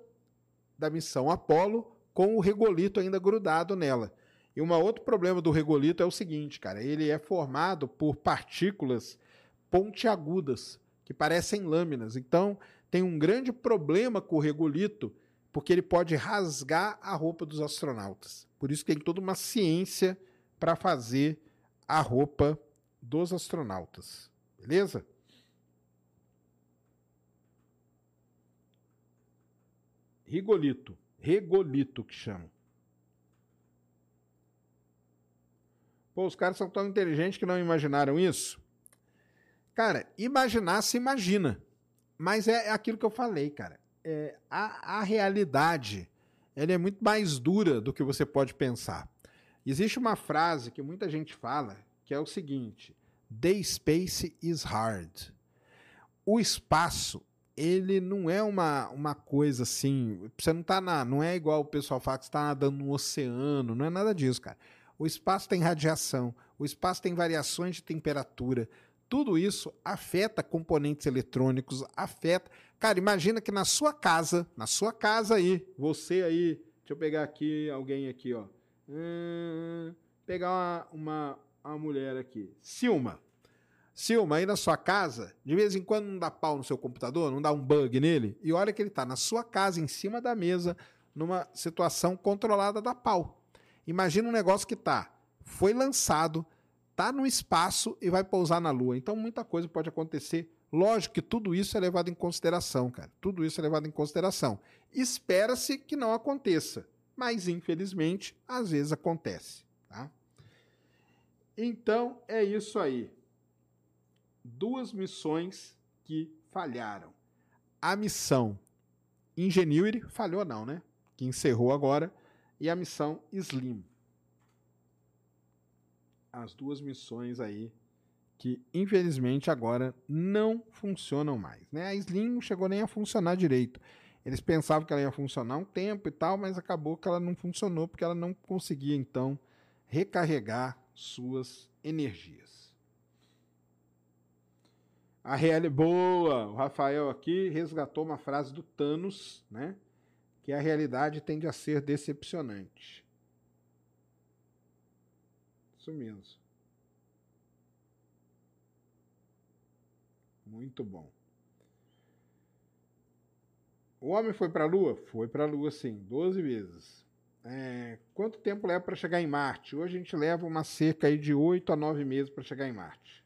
da missão Apollo com o regolito ainda grudado nela. E um outro problema do regolito é o seguinte, cara, ele é formado por partículas pontiagudas que parecem lâminas. Então, tem um grande problema com o regolito, porque ele pode rasgar a roupa dos astronautas. Por isso tem toda uma ciência para fazer a roupa dos astronautas. Beleza? Rigolito. Regolito que chama. Pô, os caras são tão inteligentes que não imaginaram isso? Cara, imaginar se imagina. Mas é, é aquilo que eu falei, cara. É, a, a realidade ela é muito mais dura do que você pode pensar. Existe uma frase que muita gente fala que é o seguinte: The space is hard. O espaço ele não é uma, uma coisa assim. Você não tá na. Não é igual o pessoal fala que está nadando no oceano, não é nada disso, cara. O espaço tem radiação, o espaço tem variações de temperatura. Tudo isso afeta componentes eletrônicos, afeta. Cara, imagina que na sua casa, na sua casa aí, você aí, deixa eu pegar aqui alguém aqui, ó. Hum, pegar uma, uma, uma mulher aqui. Silma. Silma, aí na sua casa, de vez em quando não dá pau no seu computador, não dá um bug nele, e olha que ele está na sua casa, em cima da mesa, numa situação controlada da pau. Imagina um negócio que tá, foi lançado, tá no espaço e vai pousar na Lua. Então muita coisa pode acontecer. Lógico que tudo isso é levado em consideração, cara. Tudo isso é levado em consideração. Espera-se que não aconteça, mas infelizmente às vezes acontece, tá? Então é isso aí duas missões que falharam. A missão Ingenuity falhou não, né? Que encerrou agora e a missão Slim. As duas missões aí que infelizmente agora não funcionam mais, né? A Slim não chegou nem a funcionar direito. Eles pensavam que ela ia funcionar um tempo e tal, mas acabou que ela não funcionou porque ela não conseguia então recarregar suas energias. A real... Boa! O Rafael aqui resgatou uma frase do Thanos, né? Que a realidade tende a ser decepcionante. Isso mesmo. Muito bom. O homem foi para a Lua? Foi para a Lua, sim, 12 vezes. É, quanto tempo leva para chegar em Marte? Hoje a gente leva uma cerca aí de 8 a 9 meses para chegar em Marte.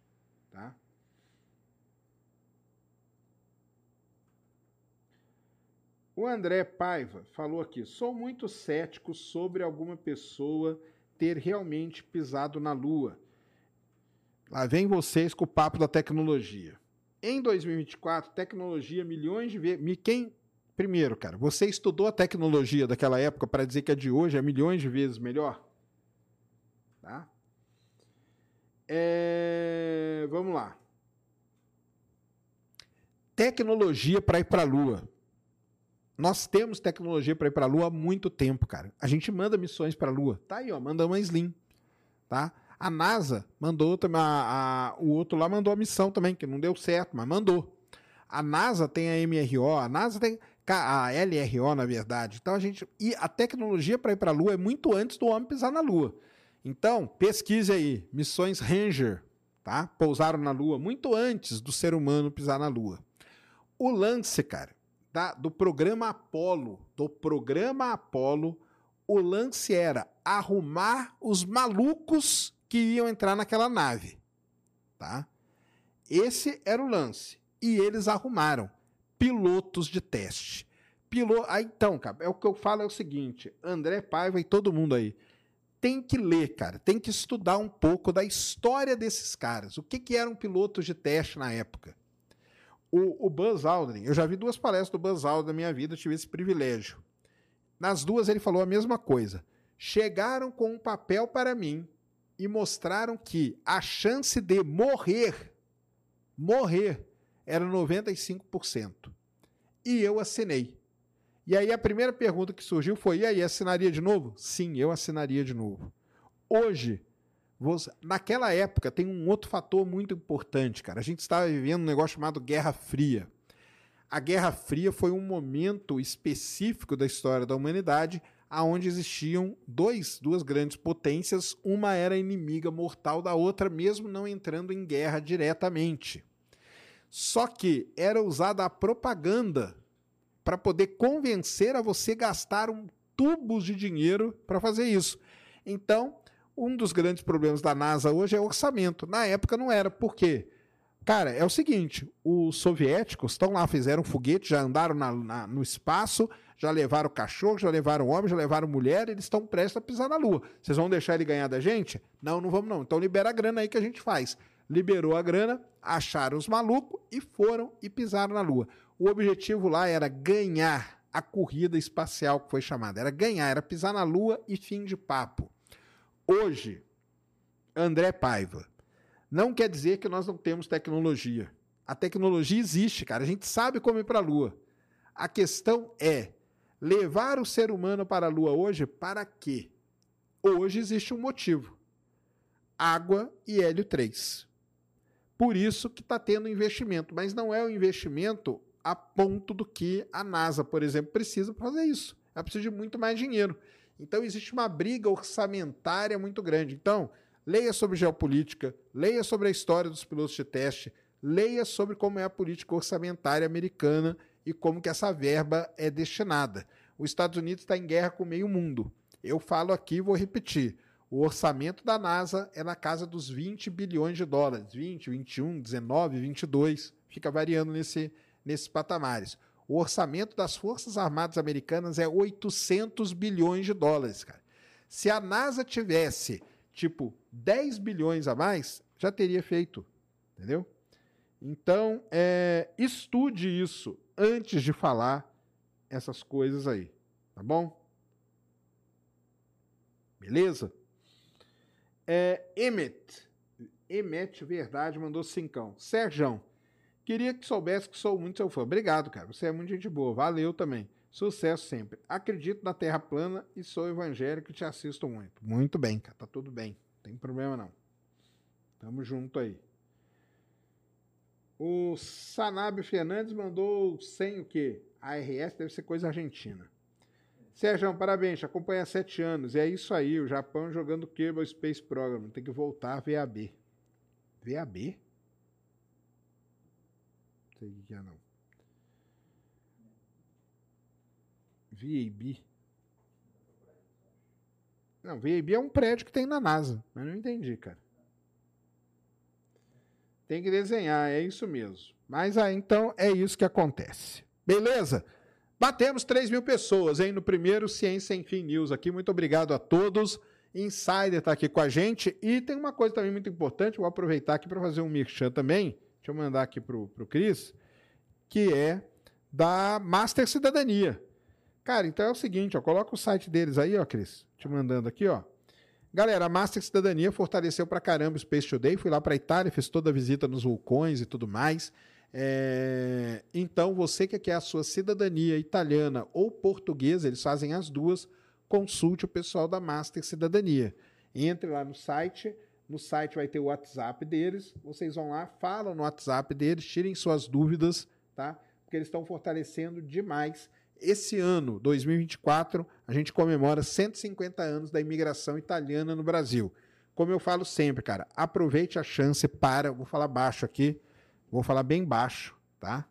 O André Paiva falou aqui: sou muito cético sobre alguma pessoa ter realmente pisado na Lua. Lá vem vocês com o papo da tecnologia. Em 2024, tecnologia milhões de vezes. Quem. Primeiro, cara, você estudou a tecnologia daquela época para dizer que a de hoje é milhões de vezes melhor? Tá? É... Vamos lá. Tecnologia para ir para a Lua. Nós temos tecnologia para ir para a Lua há muito tempo, cara. A gente manda missões para a Lua. Tá aí, ó, manda uma Slim, tá? A NASA mandou também, a, o outro lá mandou a missão também, que não deu certo, mas mandou. A NASA tem a MRO, a NASA tem a LRO, na verdade. Então a gente. E a tecnologia para ir para a Lua é muito antes do homem pisar na Lua. Então, pesquise aí, missões Ranger, tá? Pousaram na Lua muito antes do ser humano pisar na Lua. O lance, cara, da, do programa Apolo, do programa Apolo, o lance era arrumar os malucos que iam entrar naquela nave, tá? Esse era o lance. E eles arrumaram pilotos de teste. Ah, então, cara, é o que eu falo é o seguinte, André Paiva e todo mundo aí, tem que ler, cara, tem que estudar um pouco da história desses caras. O que que eram pilotos de teste na época? O, o Buzz Aldrin, eu já vi duas palestras do Buzz Aldrin na minha vida, tive esse privilégio. Nas duas ele falou a mesma coisa. Chegaram com um papel para mim e mostraram que a chance de morrer, morrer, era 95%. E eu assinei. E aí a primeira pergunta que surgiu foi: e aí, assinaria de novo? Sim, eu assinaria de novo. Hoje, você, naquela época, tem um outro fator muito importante, cara. A gente estava vivendo um negócio chamado Guerra Fria. A Guerra Fria foi um momento específico da história da humanidade aonde existiam dois, duas grandes potências, uma era inimiga mortal da outra, mesmo não entrando em guerra diretamente. Só que era usada a propaganda para poder convencer a você gastar um tubos de dinheiro para fazer isso. Então, um dos grandes problemas da NASA hoje é orçamento. Na época não era. Por quê? Cara, é o seguinte: os soviéticos estão lá, fizeram foguete, já andaram na, na, no espaço, já levaram cachorro, já levaram homem, já levaram mulher, eles estão prestes a pisar na Lua. Vocês vão deixar ele ganhar da gente? Não, não vamos não. Então libera a grana aí que a gente faz. Liberou a grana, acharam os malucos e foram e pisaram na Lua. O objetivo lá era ganhar a corrida espacial que foi chamada. Era ganhar, era pisar na Lua e fim de papo hoje, André Paiva, não quer dizer que nós não temos tecnologia. A tecnologia existe, cara. A gente sabe como ir para a Lua. A questão é levar o ser humano para a Lua hoje para quê? Hoje existe um motivo: água e hélio 3. Por isso que está tendo investimento, mas não é o investimento a ponto do que a NASA, por exemplo, precisa para fazer isso. Ela precisa de muito mais dinheiro. Então existe uma briga orçamentária muito grande. Então, leia sobre geopolítica, leia sobre a história dos pilotos de teste, leia sobre como é a política orçamentária americana e como que essa verba é destinada. Os Estados Unidos está em guerra com o meio mundo. Eu falo aqui e vou repetir. O orçamento da NASA é na casa dos 20 bilhões de dólares. 20, 21, 19, 22. Fica variando nesse, nesses patamares. O orçamento das Forças Armadas Americanas é 800 bilhões de dólares, cara. Se a NASA tivesse, tipo, 10 bilhões a mais, já teria feito, entendeu? Então, é, estude isso antes de falar essas coisas aí, tá bom? Beleza? É, Emmet, Emmet Verdade mandou cincão. Sérgio, Queria que soubesse que sou muito seu fã. Obrigado, cara. Você é muito gente boa. Valeu também. Sucesso sempre. Acredito na Terra plana e sou evangélico e te assisto muito. Muito bem, cara. Tá tudo bem. Não tem problema não. Tamo junto aí. O Sanabio Fernandes mandou sem o quê? ARS deve ser coisa argentina. Sérgio, parabéns, acompanha há sete anos. E é isso aí, o Japão jogando Kerbal Space Program. Tem que voltar a VAB. VAB? Sei o que não. VAB. Não, VAB é um prédio que tem na NASA, mas não entendi, cara. Tem que desenhar, é isso mesmo. Mas aí, então, é isso que acontece. Beleza? Batemos 3 mil pessoas, hein? No primeiro Ciência Sem Fim News aqui. Muito obrigado a todos. Insider está aqui com a gente. E tem uma coisa também muito importante, vou aproveitar aqui para fazer um merchan também. Eu mandar aqui para o Cris, que é da Master Cidadania. Cara, então é o seguinte, ó, coloca o site deles aí, ó, Cris. Te mandando aqui, ó. Galera, a Master Cidadania fortaleceu pra caramba o Space Today. Fui lá pra Itália, fiz toda a visita nos vulcões e tudo mais. É... Então, você que quer a sua cidadania italiana ou portuguesa, eles fazem as duas consulte o pessoal da Master Cidadania. Entre lá no site, no site vai ter o WhatsApp deles, vocês vão lá, falam no WhatsApp deles, tirem suas dúvidas, tá? Porque eles estão fortalecendo demais. Esse ano, 2024, a gente comemora 150 anos da imigração italiana no Brasil. Como eu falo sempre, cara, aproveite a chance para, vou falar baixo aqui, vou falar bem baixo, tá?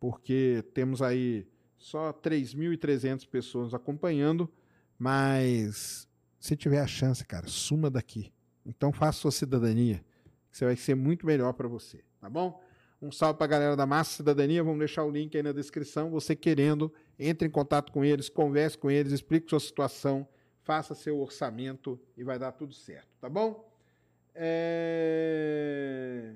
Porque temos aí só 3.300 pessoas acompanhando mas se tiver a chance, cara, suma daqui. Então faça sua cidadania, que você vai ser muito melhor para você, tá bom? Um salve para a galera da Massa Cidadania, vamos deixar o link aí na descrição. Você querendo, entre em contato com eles, converse com eles, explique sua situação, faça seu orçamento e vai dar tudo certo, tá bom? É...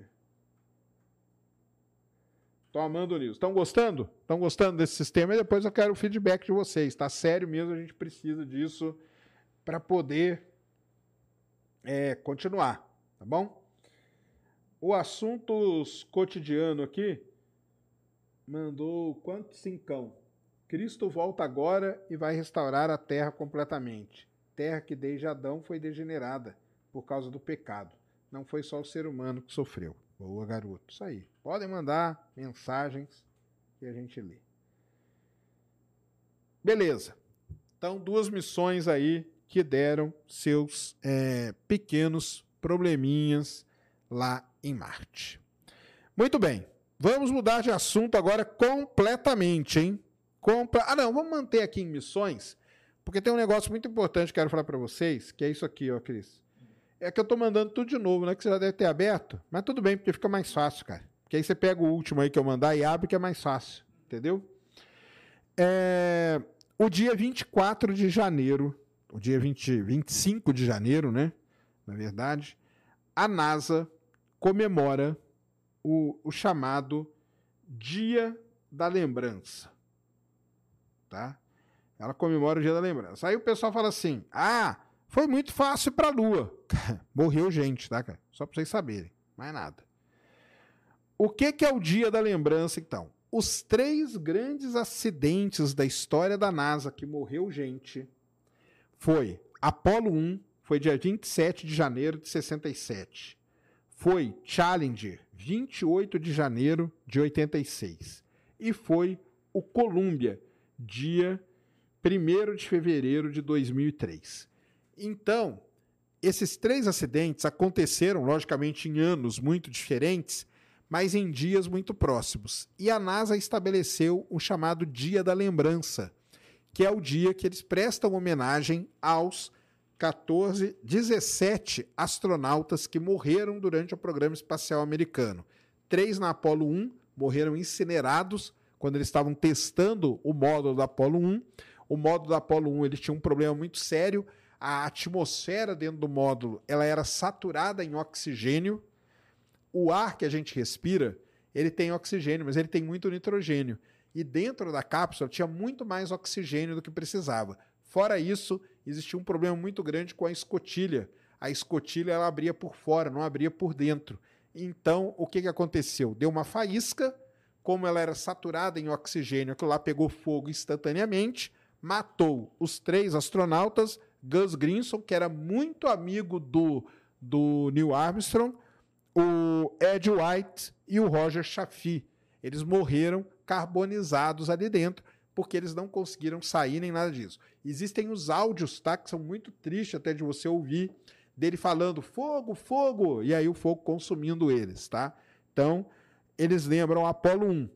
Tô amando News. Estão gostando? Estão gostando desse sistema? E depois eu quero o feedback de vocês, tá? Sério mesmo, a gente precisa disso para poder é, continuar, tá bom? O assuntos cotidiano aqui mandou quanto cincão? Cristo volta agora e vai restaurar a terra completamente. Terra que desde Adão foi degenerada por causa do pecado. Não foi só o ser humano que sofreu. Boa, garoto. Isso aí. Podem mandar mensagens que a gente lê. Beleza. Então, duas missões aí que deram seus é, pequenos probleminhas lá em Marte. Muito bem. Vamos mudar de assunto agora completamente, hein? Compra... Ah, não, vamos manter aqui em missões, porque tem um negócio muito importante que quero falar para vocês, que é isso aqui, ó, Cris. É que eu tô mandando tudo de novo, né? Que você já deve ter aberto. Mas tudo bem, porque fica mais fácil, cara. Porque aí você pega o último aí que eu mandar e abre, que é mais fácil. Entendeu? É, o dia 24 de janeiro, o dia 20, 25 de janeiro, né? Na verdade, a NASA comemora o, o chamado Dia da Lembrança. Tá? Ela comemora o Dia da Lembrança. Aí o pessoal fala assim: ah foi muito fácil para a Lua. Morreu gente, tá, cara? Só para vocês saberem. Mais nada. O que, que é o dia da lembrança, então? Os três grandes acidentes da história da NASA que morreu gente foi Apollo 1, foi dia 27 de janeiro de 67. Foi Challenger, 28 de janeiro de 86. E foi o Columbia, dia 1 de fevereiro de 2003. Então, esses três acidentes aconteceram, logicamente, em anos muito diferentes, mas em dias muito próximos. E a NASA estabeleceu o chamado Dia da Lembrança, que é o dia que eles prestam homenagem aos 14, 17 astronautas que morreram durante o programa espacial americano. Três na Apollo 1 morreram incinerados quando eles estavam testando o módulo da Apollo 1. O módulo da Apollo 1 ele tinha um problema muito sério a atmosfera dentro do módulo ela era saturada em oxigênio. O ar que a gente respira, ele tem oxigênio, mas ele tem muito nitrogênio. E dentro da cápsula tinha muito mais oxigênio do que precisava. Fora isso, existia um problema muito grande com a escotilha. A escotilha ela abria por fora, não abria por dentro. Então, o que, que aconteceu? Deu uma faísca, como ela era saturada em oxigênio, aquilo lá pegou fogo instantaneamente, matou os três astronautas Gus Grinson, que era muito amigo do, do Neil Armstrong, o Ed White e o Roger Chaffee. Eles morreram carbonizados ali dentro, porque eles não conseguiram sair nem nada disso. Existem os áudios, tá? Que são muito tristes até de você ouvir, dele falando fogo, fogo, e aí o fogo consumindo eles, tá? Então, eles lembram Apollo 1.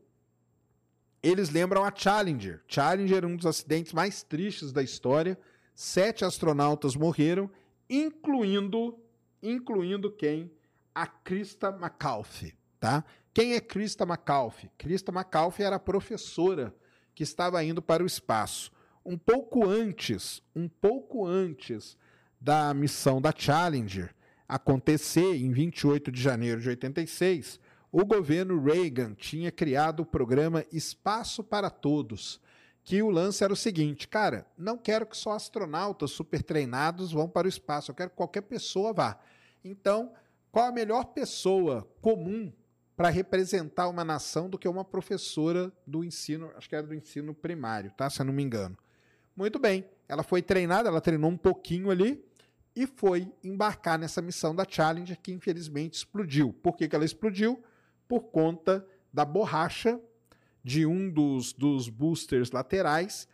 Eles lembram a Challenger. Challenger, um dos acidentes mais tristes da história. Sete astronautas morreram, incluindo, incluindo quem? A Krista McAuliffe, tá? Quem é Krista McAuliffe? Krista McAuliffe era professora que estava indo para o espaço. Um pouco antes, um pouco antes da missão da Challenger acontecer, em 28 de janeiro de 86, o governo Reagan tinha criado o programa Espaço para Todos, que o lance era o seguinte, cara, não quero que só astronautas super treinados vão para o espaço, eu quero que qualquer pessoa vá. Então, qual a melhor pessoa comum para representar uma nação do que uma professora do ensino, acho que era do ensino primário, tá? Se eu não me engano. Muito bem, ela foi treinada, ela treinou um pouquinho ali e foi embarcar nessa missão da Challenger que infelizmente explodiu. Por que, que ela explodiu? Por conta da borracha de um dos, dos boosters laterais.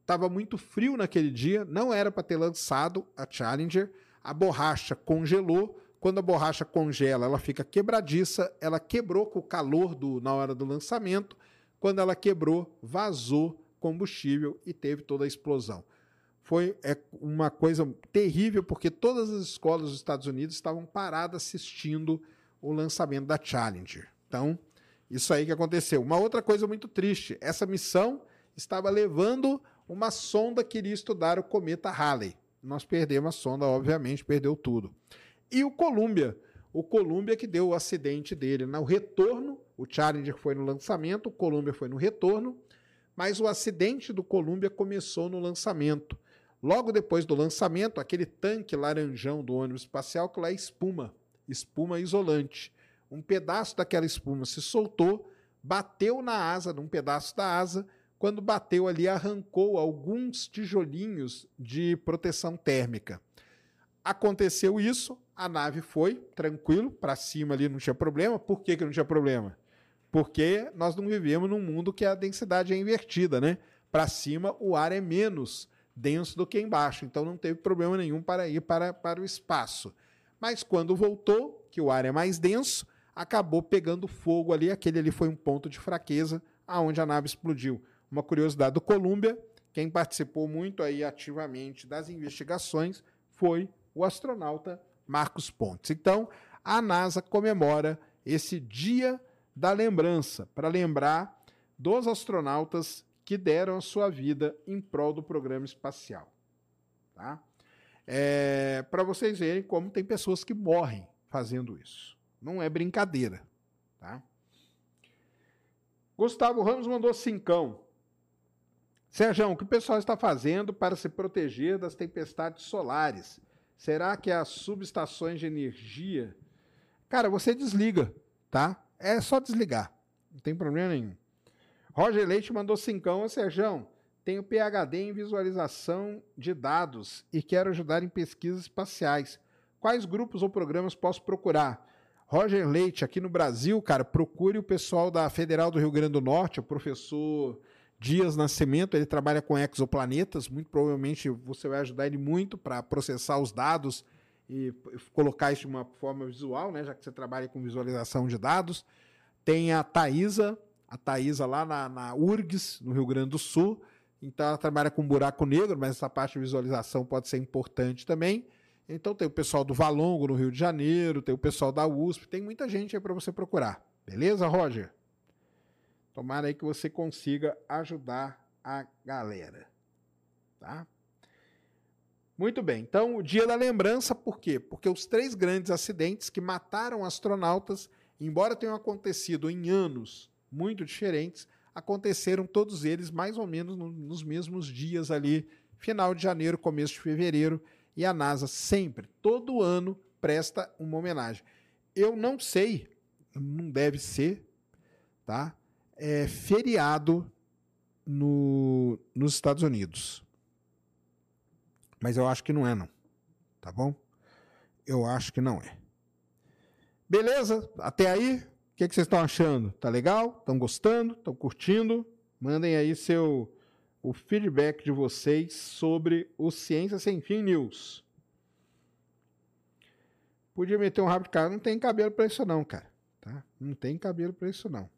Estava muito frio naquele dia, não era para ter lançado a Challenger. A borracha congelou. Quando a borracha congela, ela fica quebradiça. Ela quebrou com o calor do, na hora do lançamento. Quando ela quebrou, vazou combustível e teve toda a explosão. Foi é, uma coisa terrível, porque todas as escolas dos Estados Unidos estavam paradas assistindo o lançamento da Challenger. Então, isso aí que aconteceu. Uma outra coisa muito triste: essa missão estava levando uma sonda que iria estudar o cometa Halley. Nós perdemos a sonda, obviamente, perdeu tudo. E o Columbia, o Columbia que deu o acidente dele no retorno, o Challenger foi no lançamento, o Columbia foi no retorno, mas o acidente do Columbia começou no lançamento. Logo depois do lançamento, aquele tanque laranjão do ônibus espacial que lá é espuma, espuma isolante um pedaço daquela espuma se soltou, bateu na asa, num pedaço da asa, quando bateu ali, arrancou alguns tijolinhos de proteção térmica. Aconteceu isso, a nave foi tranquilo, para cima ali não tinha problema. Por que, que não tinha problema? Porque nós não vivemos num mundo que a densidade é invertida, né? Para cima o ar é menos denso do que embaixo, então não teve problema nenhum para ir para, para o espaço. Mas quando voltou, que o ar é mais denso, acabou pegando fogo ali. Aquele ali foi um ponto de fraqueza aonde a nave explodiu. Uma curiosidade do Columbia, quem participou muito aí ativamente das investigações foi o astronauta Marcos Pontes. Então, a NASA comemora esse dia da lembrança para lembrar dos astronautas que deram a sua vida em prol do programa espacial. Tá? É, para vocês verem como tem pessoas que morrem fazendo isso. Não é brincadeira. Tá? Gustavo Ramos mandou cincão. Sérgio, o que o pessoal está fazendo para se proteger das tempestades solares? Será que as subestações de energia. Cara, você desliga, tá? É só desligar. Não tem problema nenhum. Roger Leite mandou cincão. Sérgio, tenho PhD em visualização de dados e quero ajudar em pesquisas espaciais. Quais grupos ou programas posso procurar? Roger Leite, aqui no Brasil, cara, procure o pessoal da Federal do Rio Grande do Norte, o professor Dias Nascimento, ele trabalha com exoplanetas, muito provavelmente você vai ajudar ele muito para processar os dados e colocar isso de uma forma visual, né, já que você trabalha com visualização de dados. Tem a Thaisa, a Thaisa lá na, na URGS, no Rio Grande do Sul, então ela trabalha com buraco negro, mas essa parte de visualização pode ser importante também. Então tem o pessoal do Valongo no Rio de Janeiro, tem o pessoal da USP, tem muita gente aí para você procurar. Beleza, Roger? Tomara aí que você consiga ajudar a galera. Tá? Muito bem. Então, o dia da lembrança, por quê? Porque os três grandes acidentes que mataram astronautas, embora tenham acontecido em anos muito diferentes, aconteceram todos eles mais ou menos nos mesmos dias ali, final de janeiro, começo de fevereiro, e a NASA sempre, todo ano, presta uma homenagem. Eu não sei, não deve ser, tá? É feriado no, nos Estados Unidos. Mas eu acho que não é, não. Tá bom? Eu acho que não é. Beleza? Até aí, o que, que vocês estão achando? Tá legal? Estão gostando? Estão curtindo? Mandem aí seu o feedback de vocês sobre o Ciência Sem Fim News. Podia meter um rabo de cara, não tem cabelo para isso não, cara. tá? Não tem cabelo para isso, não.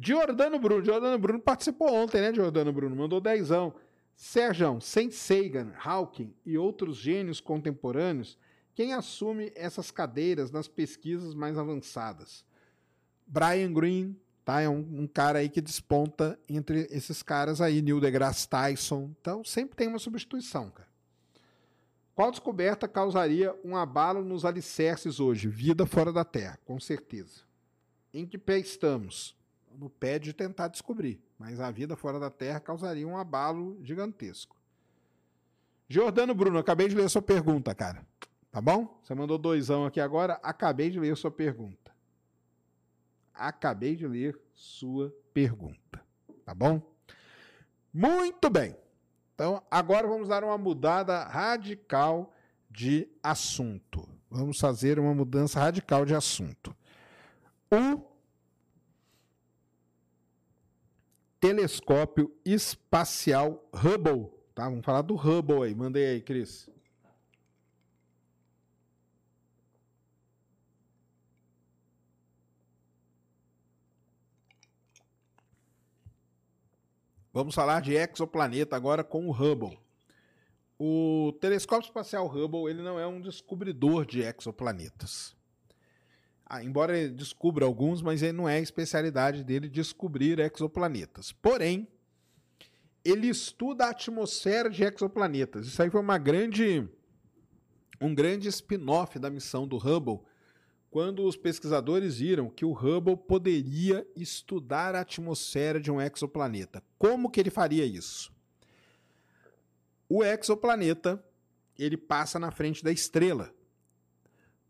Giordano Bruno. Giordano Bruno participou ontem, né, Giordano Bruno? Mandou dezão. Sérgio, sem Sagan, Hawking e outros gênios contemporâneos, quem assume essas cadeiras nas pesquisas mais avançadas? Brian Green, tá? É um, um, cara aí que desponta entre esses caras aí, Neil deGrasse Tyson. Então sempre tem uma substituição, cara. Qual descoberta causaria um abalo nos alicerces hoje? Vida fora da Terra, com certeza. Em que pé estamos? No pé de tentar descobrir, mas a vida fora da Terra causaria um abalo gigantesco. Jordano Bruno, acabei de ler sua pergunta, cara. Tá bom? Você mandou doisão aqui agora, acabei de ler sua pergunta. Acabei de ler sua pergunta. Tá bom? Muito bem. Então, agora vamos dar uma mudada radical de assunto. Vamos fazer uma mudança radical de assunto. O telescópio espacial Hubble, tá? Vamos falar do Hubble aí. Mandei aí, Cris. Vamos falar de exoplaneta agora com o Hubble. O telescópio espacial Hubble ele não é um descobridor de exoplanetas. Ah, embora ele descubra alguns, mas ele não é a especialidade dele descobrir exoplanetas. Porém, ele estuda a atmosfera de exoplanetas. Isso aí foi uma grande um grande spin-off da missão do Hubble, quando os pesquisadores viram que o Hubble poderia estudar a atmosfera de um exoplaneta. Como que ele faria isso? O exoplaneta, ele passa na frente da estrela.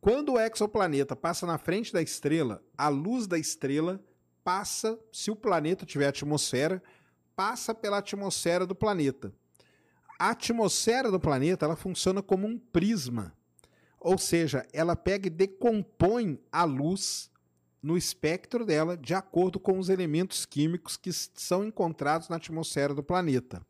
Quando o exoplaneta passa na frente da estrela, a luz da estrela passa, se o planeta tiver atmosfera, passa pela atmosfera do planeta. A atmosfera do planeta, ela funciona como um prisma ou seja, ela pega e decompõe a luz no espectro dela de acordo com os elementos químicos que são encontrados na atmosfera do planeta.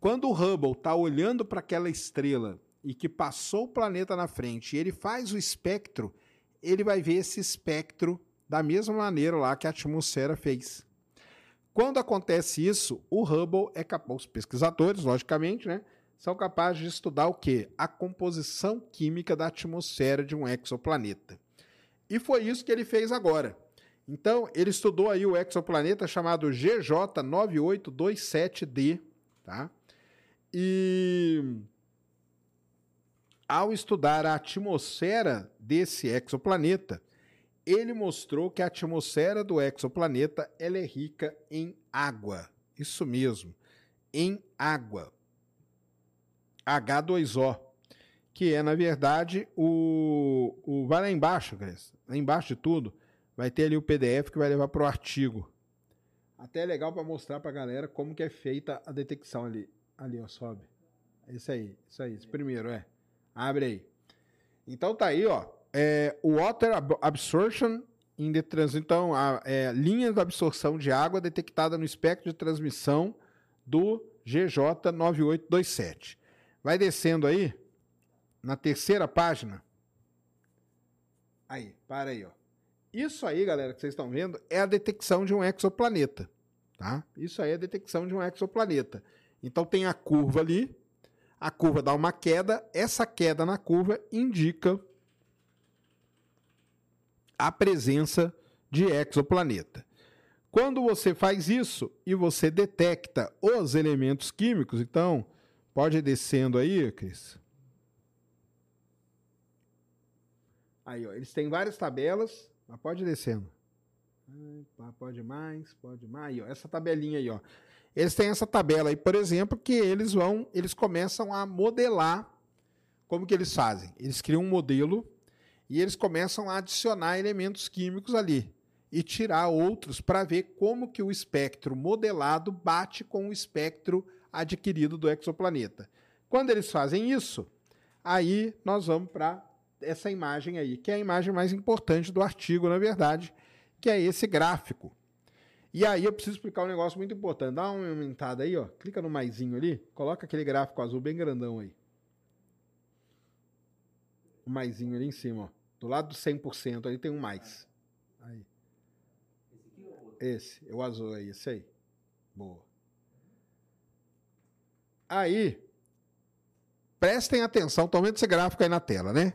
Quando o Hubble está olhando para aquela estrela e que passou o planeta na frente e ele faz o espectro, ele vai ver esse espectro da mesma maneira lá que a atmosfera fez. Quando acontece isso, o Hubble é capaz, os pesquisadores, logicamente, né, são capazes de estudar o que? A composição química da atmosfera de um exoplaneta. E foi isso que ele fez agora. Então, ele estudou aí o exoplaneta chamado GJ9827d, tá? E ao estudar a atmosfera desse exoplaneta, ele mostrou que a atmosfera do exoplaneta ela é rica em água. Isso mesmo, em água. H2O, que é, na verdade, o, o. Vai lá embaixo, Cris. Lá embaixo de tudo, vai ter ali o PDF que vai levar para o artigo. Até é legal para mostrar para a galera como que é feita a detecção ali. Ali, ó, sobe. Isso aí, isso aí. Esse primeiro, é. Abre aí. Então tá aí, ó. É, Water Absorption in the trans... Então, a é, linha de absorção de água detectada no espectro de transmissão do GJ9827. Vai descendo aí, na terceira página. Aí, para aí, ó. Isso aí, galera, que vocês estão vendo, é a detecção de um exoplaneta, tá? Isso aí é a detecção de um exoplaneta. Então tem a curva ali, a curva dá uma queda, essa queda na curva indica a presença de exoplaneta. Quando você faz isso e você detecta os elementos químicos, então Pode ir descendo aí, Cris. Aí, ó, eles têm várias tabelas, mas pode ir descendo. Pode mais, pode mais. Aí, ó, essa tabelinha aí, ó. Eles têm essa tabela aí, por exemplo, que eles vão, eles começam a modelar como que eles fazem. Eles criam um modelo e eles começam a adicionar elementos químicos ali e tirar outros para ver como que o espectro modelado bate com o espectro adquirido do exoplaneta. Quando eles fazem isso, aí nós vamos para essa imagem aí, que é a imagem mais importante do artigo, na verdade, que é esse gráfico. E aí eu preciso explicar um negócio muito importante. Dá uma aumentada aí, ó. Clica no maisinho ali, coloca aquele gráfico azul bem grandão aí. O maisinho ali em cima, ó. Do lado do 100% ali tem um mais. Aí. Esse, o azul aí, esse aí. Boa. Aí, prestem atenção, vendo esse gráfico aí na tela, né?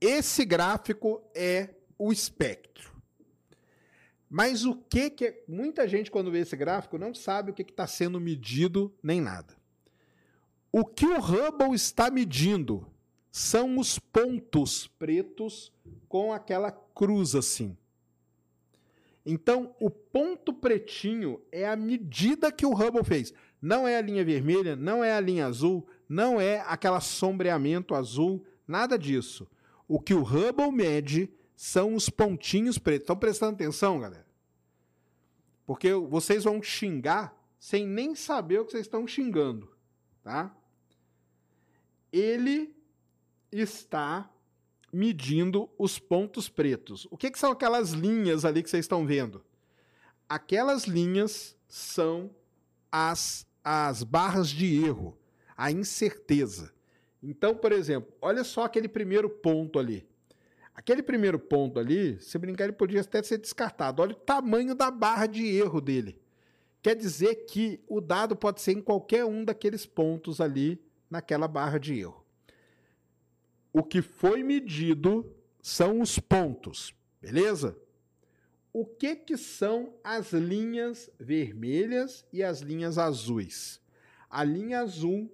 Esse gráfico é o espectro. Mas o que que. Muita gente, quando vê esse gráfico, não sabe o que está sendo medido nem nada. O que o Hubble está medindo são os pontos pretos com aquela cruz assim. Então, o ponto pretinho é a medida que o Hubble fez. Não é a linha vermelha, não é a linha azul, não é aquela sombreamento azul, nada disso. O que o Hubble mede são os pontinhos pretos. Estão prestando atenção, galera? Porque vocês vão xingar sem nem saber o que vocês estão xingando, tá? Ele está medindo os pontos pretos. O que, que são aquelas linhas ali que vocês estão vendo? Aquelas linhas são as, as barras de erro, a incerteza. Então, por exemplo, olha só aquele primeiro ponto ali. Aquele primeiro ponto ali, se brincar, ele podia até ser descartado. Olha o tamanho da barra de erro dele. Quer dizer que o dado pode ser em qualquer um daqueles pontos ali naquela barra de erro o que foi medido são os pontos, beleza? O que, que são as linhas vermelhas e as linhas azuis? A linha azul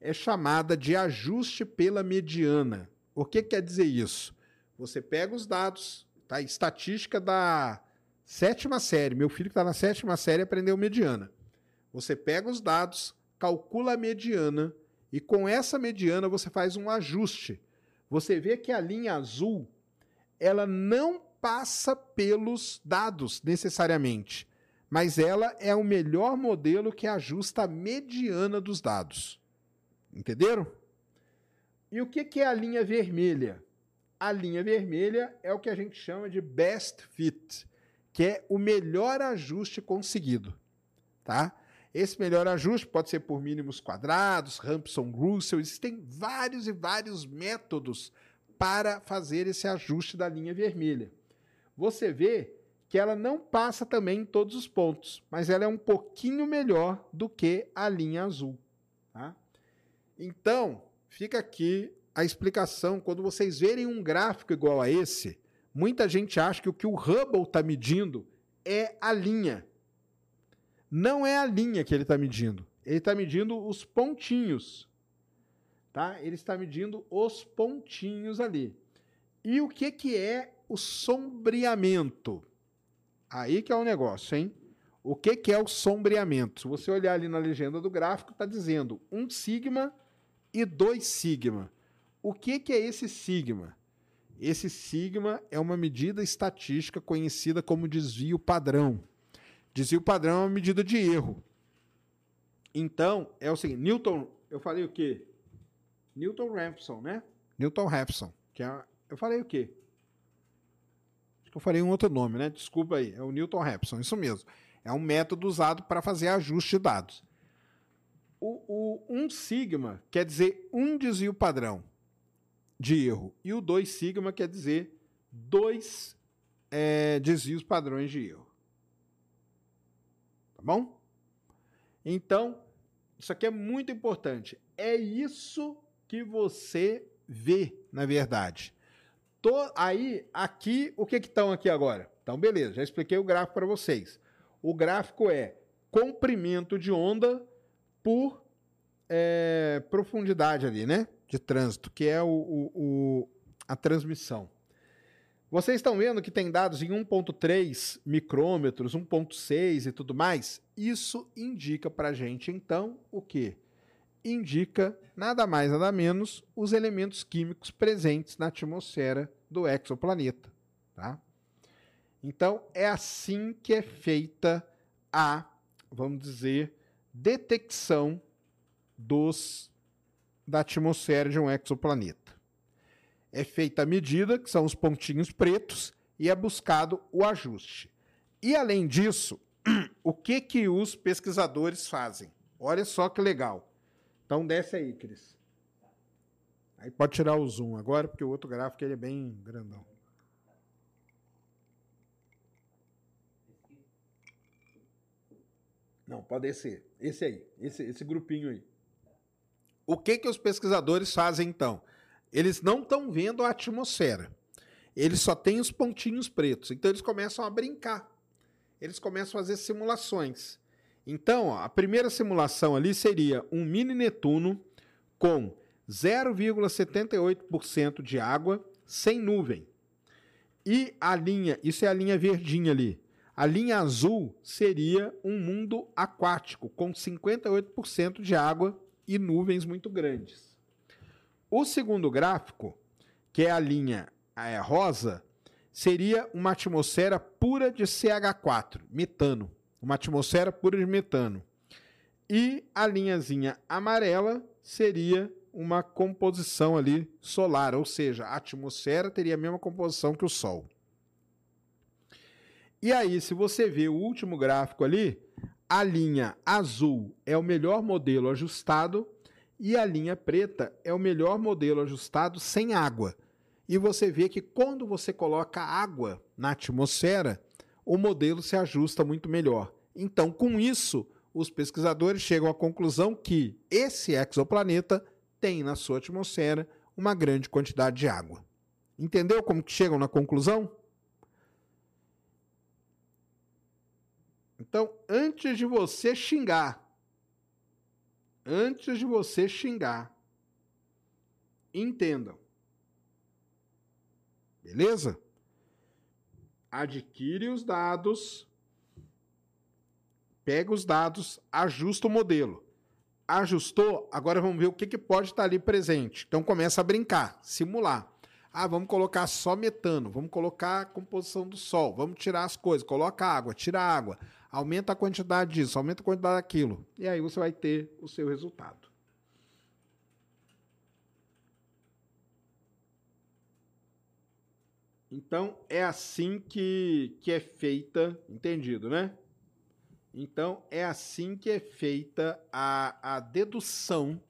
é chamada de ajuste pela mediana. O que quer dizer isso? Você pega os dados, tá? Estatística da sétima série. Meu filho que está na sétima série aprendeu mediana. Você pega os dados, calcula a mediana e com essa mediana você faz um ajuste você vê que a linha azul ela não passa pelos dados necessariamente, mas ela é o melhor modelo que ajusta a mediana dos dados. Entenderam? E o que é a linha vermelha? A linha vermelha é o que a gente chama de best fit, que é o melhor ajuste conseguido, tá? Esse melhor ajuste pode ser por mínimos quadrados, Rampson Russell, existem vários e vários métodos para fazer esse ajuste da linha vermelha. Você vê que ela não passa também em todos os pontos, mas ela é um pouquinho melhor do que a linha azul. Tá? Então, fica aqui a explicação. Quando vocês verem um gráfico igual a esse, muita gente acha que o que o Hubble está medindo é a linha não é a linha que ele está medindo. Ele está medindo os pontinhos. Tá? Ele está medindo os pontinhos ali. E o que, que é o sombreamento? Aí que é o negócio, hein? O que, que é o sombreamento? Se você olhar ali na legenda do gráfico, está dizendo 1 sigma e 2 sigma. O que, que é esse sigma? Esse sigma é uma medida estatística conhecida como desvio padrão. Desvio padrão é uma medida de erro. Então, é o seguinte, Newton, eu falei o quê? Newton Raphson, né? Newton Raphson, que é, eu falei o quê? Acho que eu falei um outro nome, né? Desculpa aí, é o Newton Raphson, isso mesmo. É um método usado para fazer ajuste de dados. O, o 1 sigma quer dizer um desvio padrão de erro e o 2 sigma quer dizer dois é, desvios padrões de erro. Tá bom? Então, isso aqui é muito importante. É isso que você vê, na verdade. Tô, aí, aqui, o que estão aqui agora? Então, beleza, já expliquei o gráfico para vocês. O gráfico é comprimento de onda por é, profundidade ali, né? De trânsito, que é o, o, o a transmissão. Vocês estão vendo que tem dados em 1.3 micrômetros, 1.6 e tudo mais? Isso indica para a gente, então, o quê? Indica nada mais, nada menos, os elementos químicos presentes na atmosfera do exoplaneta. Tá? Então, é assim que é feita a, vamos dizer, detecção dos, da atmosfera de um exoplaneta. É feita a medida, que são os pontinhos pretos, e é buscado o ajuste. E além disso, o que que os pesquisadores fazem? Olha só que legal. Então desce aí, Cris. Aí pode tirar o zoom agora, porque o outro gráfico ele é bem grandão. Não, pode descer. Esse aí, esse, esse grupinho aí. O que que os pesquisadores fazem então? Eles não estão vendo a atmosfera. Eles só têm os pontinhos pretos. Então eles começam a brincar. Eles começam a fazer simulações. Então, ó, a primeira simulação ali seria um mini Netuno com 0,78% de água sem nuvem. E a linha, isso é a linha verdinha ali. A linha azul seria um mundo aquático com 58% de água e nuvens muito grandes. O segundo gráfico, que é a linha é, rosa, seria uma atmosfera pura de CH4, metano. Uma atmosfera pura de metano. E a linhazinha amarela seria uma composição ali solar, ou seja, a atmosfera teria a mesma composição que o Sol. E aí, se você vê o último gráfico ali, a linha azul é o melhor modelo ajustado e a linha preta é o melhor modelo ajustado sem água. E você vê que quando você coloca água na atmosfera, o modelo se ajusta muito melhor. Então, com isso, os pesquisadores chegam à conclusão que esse exoplaneta tem na sua atmosfera uma grande quantidade de água. Entendeu como que chegam na conclusão? Então, antes de você xingar, antes de você xingar, entendam. Beleza? Adquire os dados, pega os dados, ajusta o modelo. Ajustou, agora vamos ver o que, que pode estar ali presente. Então começa a brincar, simular. Ah, vamos colocar só metano, vamos colocar a composição do sol, vamos tirar as coisas, coloca água, tira água, aumenta a quantidade disso, aumenta a quantidade daquilo. E aí você vai ter o seu resultado. Então é assim que, que é feita, entendido, né? Então é assim que é feita a, a dedução.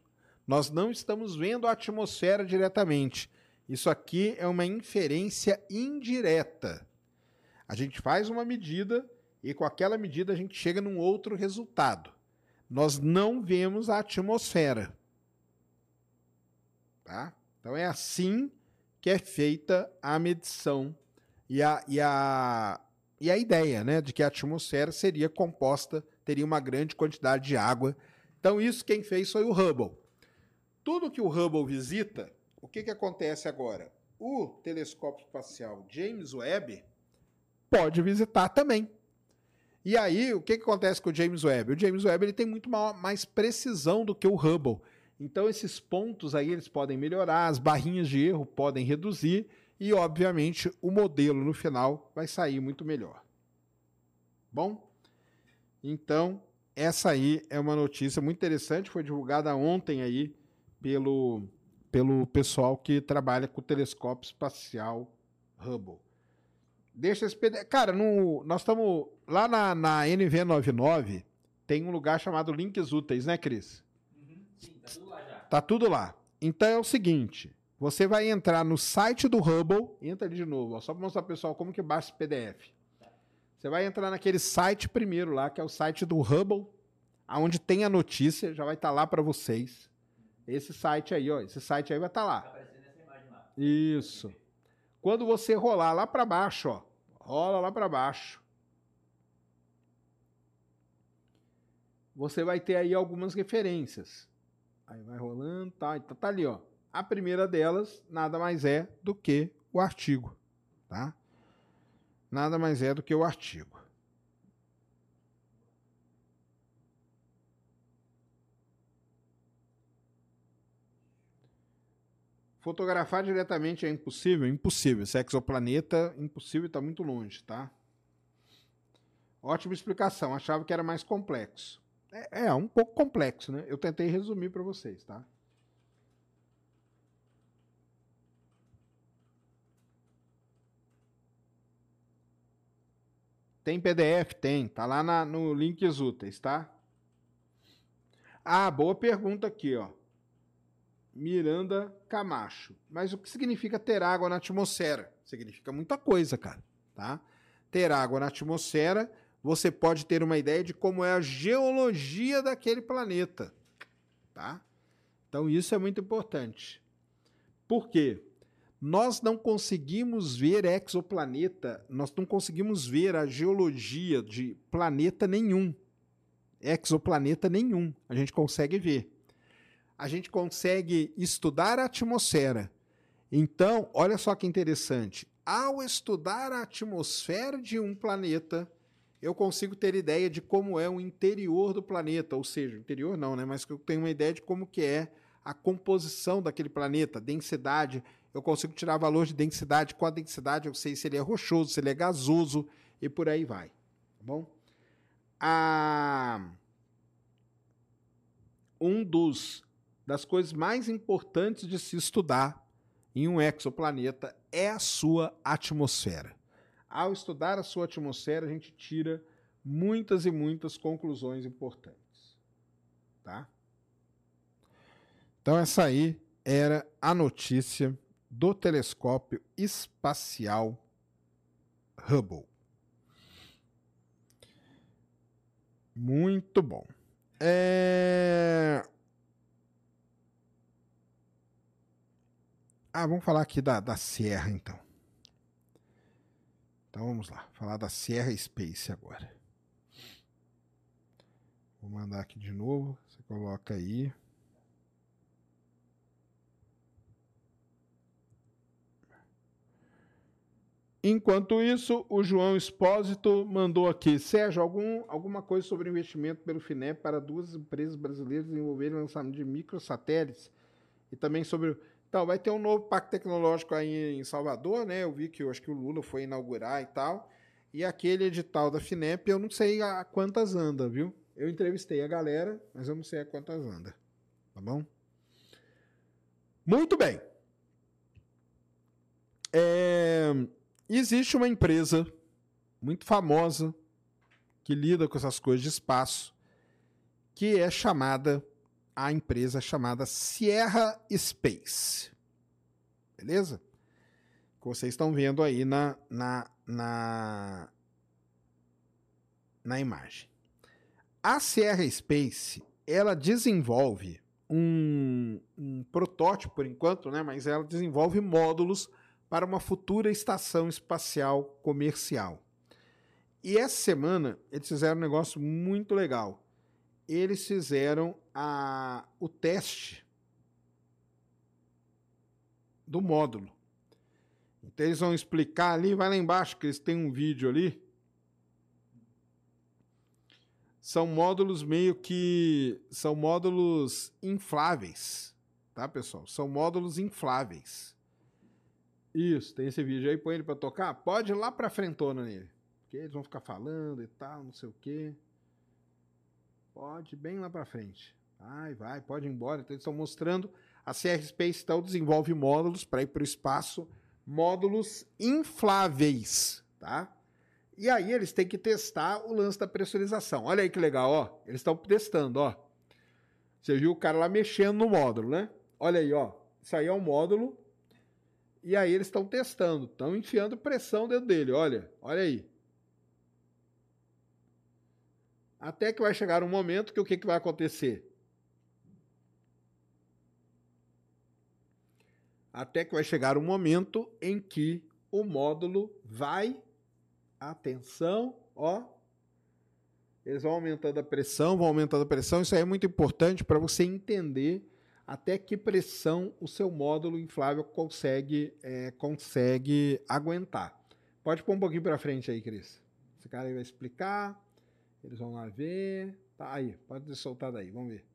Nós não estamos vendo a atmosfera diretamente. Isso aqui é uma inferência indireta. A gente faz uma medida e com aquela medida a gente chega num outro resultado. Nós não vemos a atmosfera. Tá? Então é assim que é feita a medição e a, e a, e a ideia né, de que a atmosfera seria composta, teria uma grande quantidade de água. Então, isso quem fez foi o Hubble. Tudo que o Hubble visita, o que, que acontece agora? O telescópio espacial James Webb pode visitar também. E aí, o que, que acontece com o James Webb? O James Webb ele tem muito mais precisão do que o Hubble. Então, esses pontos aí eles podem melhorar, as barrinhas de erro podem reduzir e, obviamente, o modelo no final vai sair muito melhor. Bom? Então, essa aí é uma notícia muito interessante, foi divulgada ontem aí pelo, pelo pessoal que trabalha com o telescópio espacial Hubble. Deixa esse PDF. Cara, no, nós estamos lá na, na NV99, tem um lugar chamado Links Úteis, né, Cris? Uhum. Sim, tá tudo lá já. Tá tudo lá. Então é o seguinte: você vai entrar no site do Hubble, entra ali de novo, ó, só para mostrar pro pessoal como que baixa esse PDF. Você vai entrar naquele site primeiro lá, que é o site do Hubble, aonde tem a notícia, já vai estar tá lá para vocês. Esse site aí, ó, esse site aí vai estar tá lá. Tá aparecendo essa imagem lá. Isso. Quando você rolar lá para baixo, ó, rola lá para baixo. Você vai ter aí algumas referências. Aí vai rolando, tá, então tá ali, ó. A primeira delas nada mais é do que o artigo, tá? Nada mais é do que o artigo. Fotografar diretamente é impossível? Impossível. Esse exoplaneta, impossível está muito longe, tá? Ótima explicação. Achava que era mais complexo. É, é um pouco complexo, né? Eu tentei resumir para vocês, tá? Tem PDF? Tem. Tá lá na, no Links Úteis, tá? Ah, boa pergunta aqui, ó. Miranda Camacho. Mas o que significa ter água na atmosfera? Significa muita coisa, cara, tá? Ter água na atmosfera, você pode ter uma ideia de como é a geologia daquele planeta, tá? Então isso é muito importante. Por quê? Nós não conseguimos ver exoplaneta, nós não conseguimos ver a geologia de planeta nenhum, exoplaneta nenhum. A gente consegue ver. A gente consegue estudar a atmosfera. Então, olha só que interessante. Ao estudar a atmosfera de um planeta, eu consigo ter ideia de como é o interior do planeta, ou seja, interior não, né? Mas eu tenho uma ideia de como que é a composição daquele planeta, densidade. Eu consigo tirar valor de densidade. Com a densidade, eu sei se ele é rochoso, se ele é gasoso e por aí vai. Tá bom? A... Um dos das coisas mais importantes de se estudar em um exoplaneta é a sua atmosfera. Ao estudar a sua atmosfera, a gente tira muitas e muitas conclusões importantes. Tá? Então, essa aí era a notícia do telescópio espacial Hubble. Muito bom. É... Ah, vamos falar aqui da, da Sierra, então. Então vamos lá, falar da Sierra Space agora. Vou mandar aqui de novo, você coloca aí. Enquanto isso, o João Espósito mandou aqui. Sérgio, algum, alguma coisa sobre investimento pelo FINEP para duas empresas brasileiras desenvolverem o lançamento de microsatélites e também sobre então, vai ter um novo pacto tecnológico aí em Salvador, né? Eu vi que eu acho que o Lula foi inaugurar e tal. E aquele edital da FINEP, eu não sei a quantas anda, viu? Eu entrevistei a galera, mas eu não sei a quantas anda. Tá bom? Muito bem. É... Existe uma empresa muito famosa que lida com essas coisas de espaço, que é chamada a empresa chamada Sierra Space. Beleza? Que vocês estão vendo aí na, na, na, na imagem. A Sierra Space, ela desenvolve um, um protótipo por enquanto, né? mas ela desenvolve módulos para uma futura estação espacial comercial. E essa semana eles fizeram um negócio muito legal eles fizeram a, o teste do módulo. Então eles vão explicar ali, vai lá embaixo que eles têm um vídeo ali. São módulos meio que são módulos infláveis, tá, pessoal? São módulos infláveis. Isso, tem esse vídeo aí, põe ele para tocar. Pode ir lá para frentona nele, porque eles vão ficar falando e tal, não sei o quê. Pode, bem lá para frente. Vai, vai, pode ir embora. Então, eles estão mostrando. A CR Space então desenvolve módulos para ir para o espaço, módulos infláveis, tá? E aí eles têm que testar o lance da pressurização. Olha aí que legal, ó. Eles estão testando, ó. Você viu o cara lá mexendo no módulo, né? Olha aí, ó. Isso aí é um módulo. E aí eles estão testando, estão enfiando pressão dentro dele, olha. Olha aí. Até que vai chegar um momento que o que, que vai acontecer? Até que vai chegar um momento em que o módulo vai, atenção, ó, eles vão aumentando a pressão, vão aumentando a pressão. Isso aí é muito importante para você entender até que pressão o seu módulo inflável consegue, é, consegue aguentar. Pode pôr um pouquinho para frente aí, Cris. Esse cara aí vai explicar. Eles vão lá ver. Tá aí, pode soltar daí, vamos ver.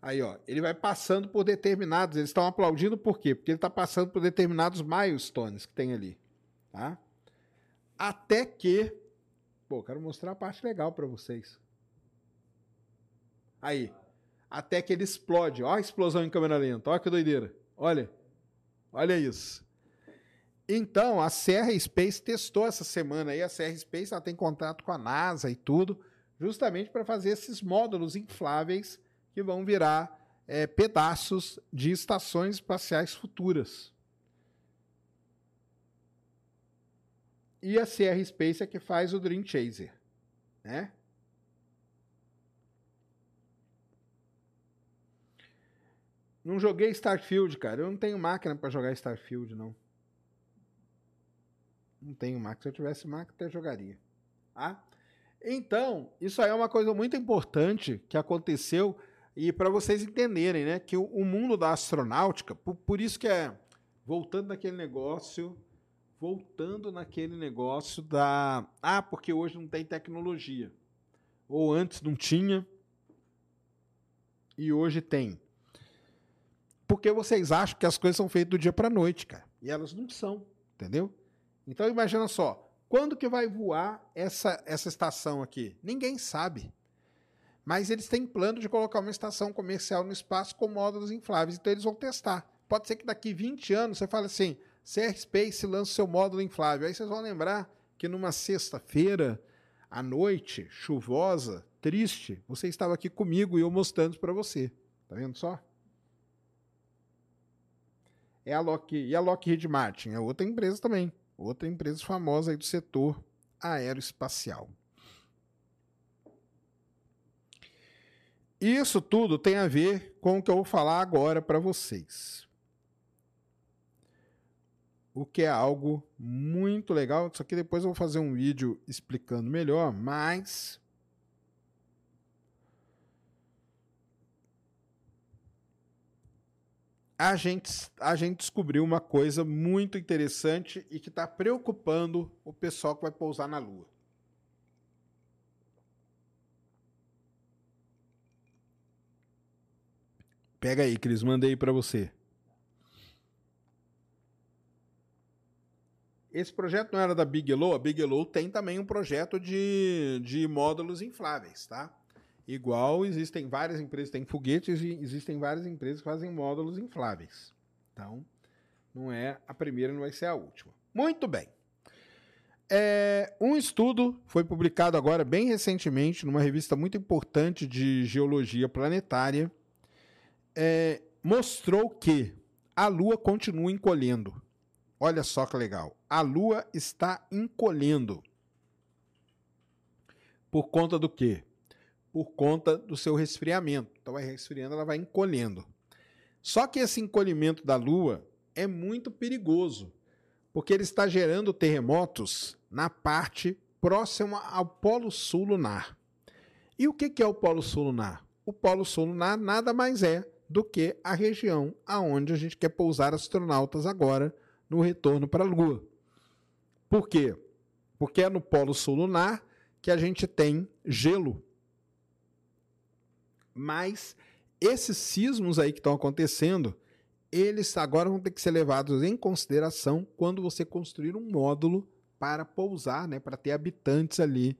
Aí, ó, ele vai passando por determinados. Eles estão aplaudindo por quê? Porque ele está passando por determinados milestones que tem ali, tá? Até que, pô, quero mostrar a parte legal para vocês. Aí, até que ele explode. Ó a explosão em câmera lenta. Olha que doideira. Olha. Olha isso. Então, a Serra Space testou essa semana aí. A Serra Space ela tem contato com a NASA e tudo, justamente para fazer esses módulos infláveis que vão virar é, pedaços de estações espaciais futuras. E a Sierra Space é que faz o Dream Chaser. né? Não joguei Starfield, cara. Eu não tenho máquina para jogar Starfield, não. Não tenho máquina. Se eu tivesse máquina, até jogaria. Tá? Então, isso aí é uma coisa muito importante que aconteceu e para vocês entenderem, né, que o, o mundo da astronáutica, por, por, isso que é voltando naquele negócio, voltando naquele negócio da ah, porque hoje não tem tecnologia. Ou antes não tinha e hoje tem. Porque vocês acham que as coisas são feitas do dia para noite, cara. E elas não são, entendeu? Então imagina só, quando que vai voar essa, essa estação aqui? Ninguém sabe. Mas eles têm plano de colocar uma estação comercial no espaço com módulos infláveis, então eles vão testar. Pode ser que daqui 20 anos você fale assim, CR Space lança seu módulo inflável. Aí vocês vão lembrar que numa sexta-feira, à noite, chuvosa, triste, você estava aqui comigo e eu mostrando para você. Tá vendo só? É a Lockheed, e a Lockheed Martin, é outra empresa também outra empresa famosa aí do setor aeroespacial. Isso tudo tem a ver com o que eu vou falar agora para vocês. O que é algo muito legal. Isso aqui depois eu vou fazer um vídeo explicando melhor, mas a gente, a gente descobriu uma coisa muito interessante e que está preocupando o pessoal que vai pousar na Lua. Pega aí, Cris, mandei para você. Esse projeto não era da Bigelow, a Bigelow tem também um projeto de, de módulos infláveis, tá? Igual existem várias empresas que têm foguetes e existem várias empresas que fazem módulos infláveis. Então, não é a primeira, não vai ser a última. Muito bem. É, um estudo foi publicado agora, bem recentemente, numa revista muito importante de geologia planetária, é, mostrou que a Lua continua encolhendo. Olha só que legal. A Lua está encolhendo. Por conta do quê? Por conta do seu resfriamento. Então, vai resfriando, ela vai encolhendo. Só que esse encolhimento da Lua é muito perigoso, porque ele está gerando terremotos na parte próxima ao Polo Sul lunar. E o que é o Polo Sul lunar? O Polo Sul lunar nada mais é do que a região aonde a gente quer pousar astronautas agora no retorno para a Lua. Por quê? Porque é no Polo Sul lunar que a gente tem gelo mas esses sismos aí que estão acontecendo, eles agora vão ter que ser levados em consideração quando você construir um módulo para pousar, né, para ter habitantes ali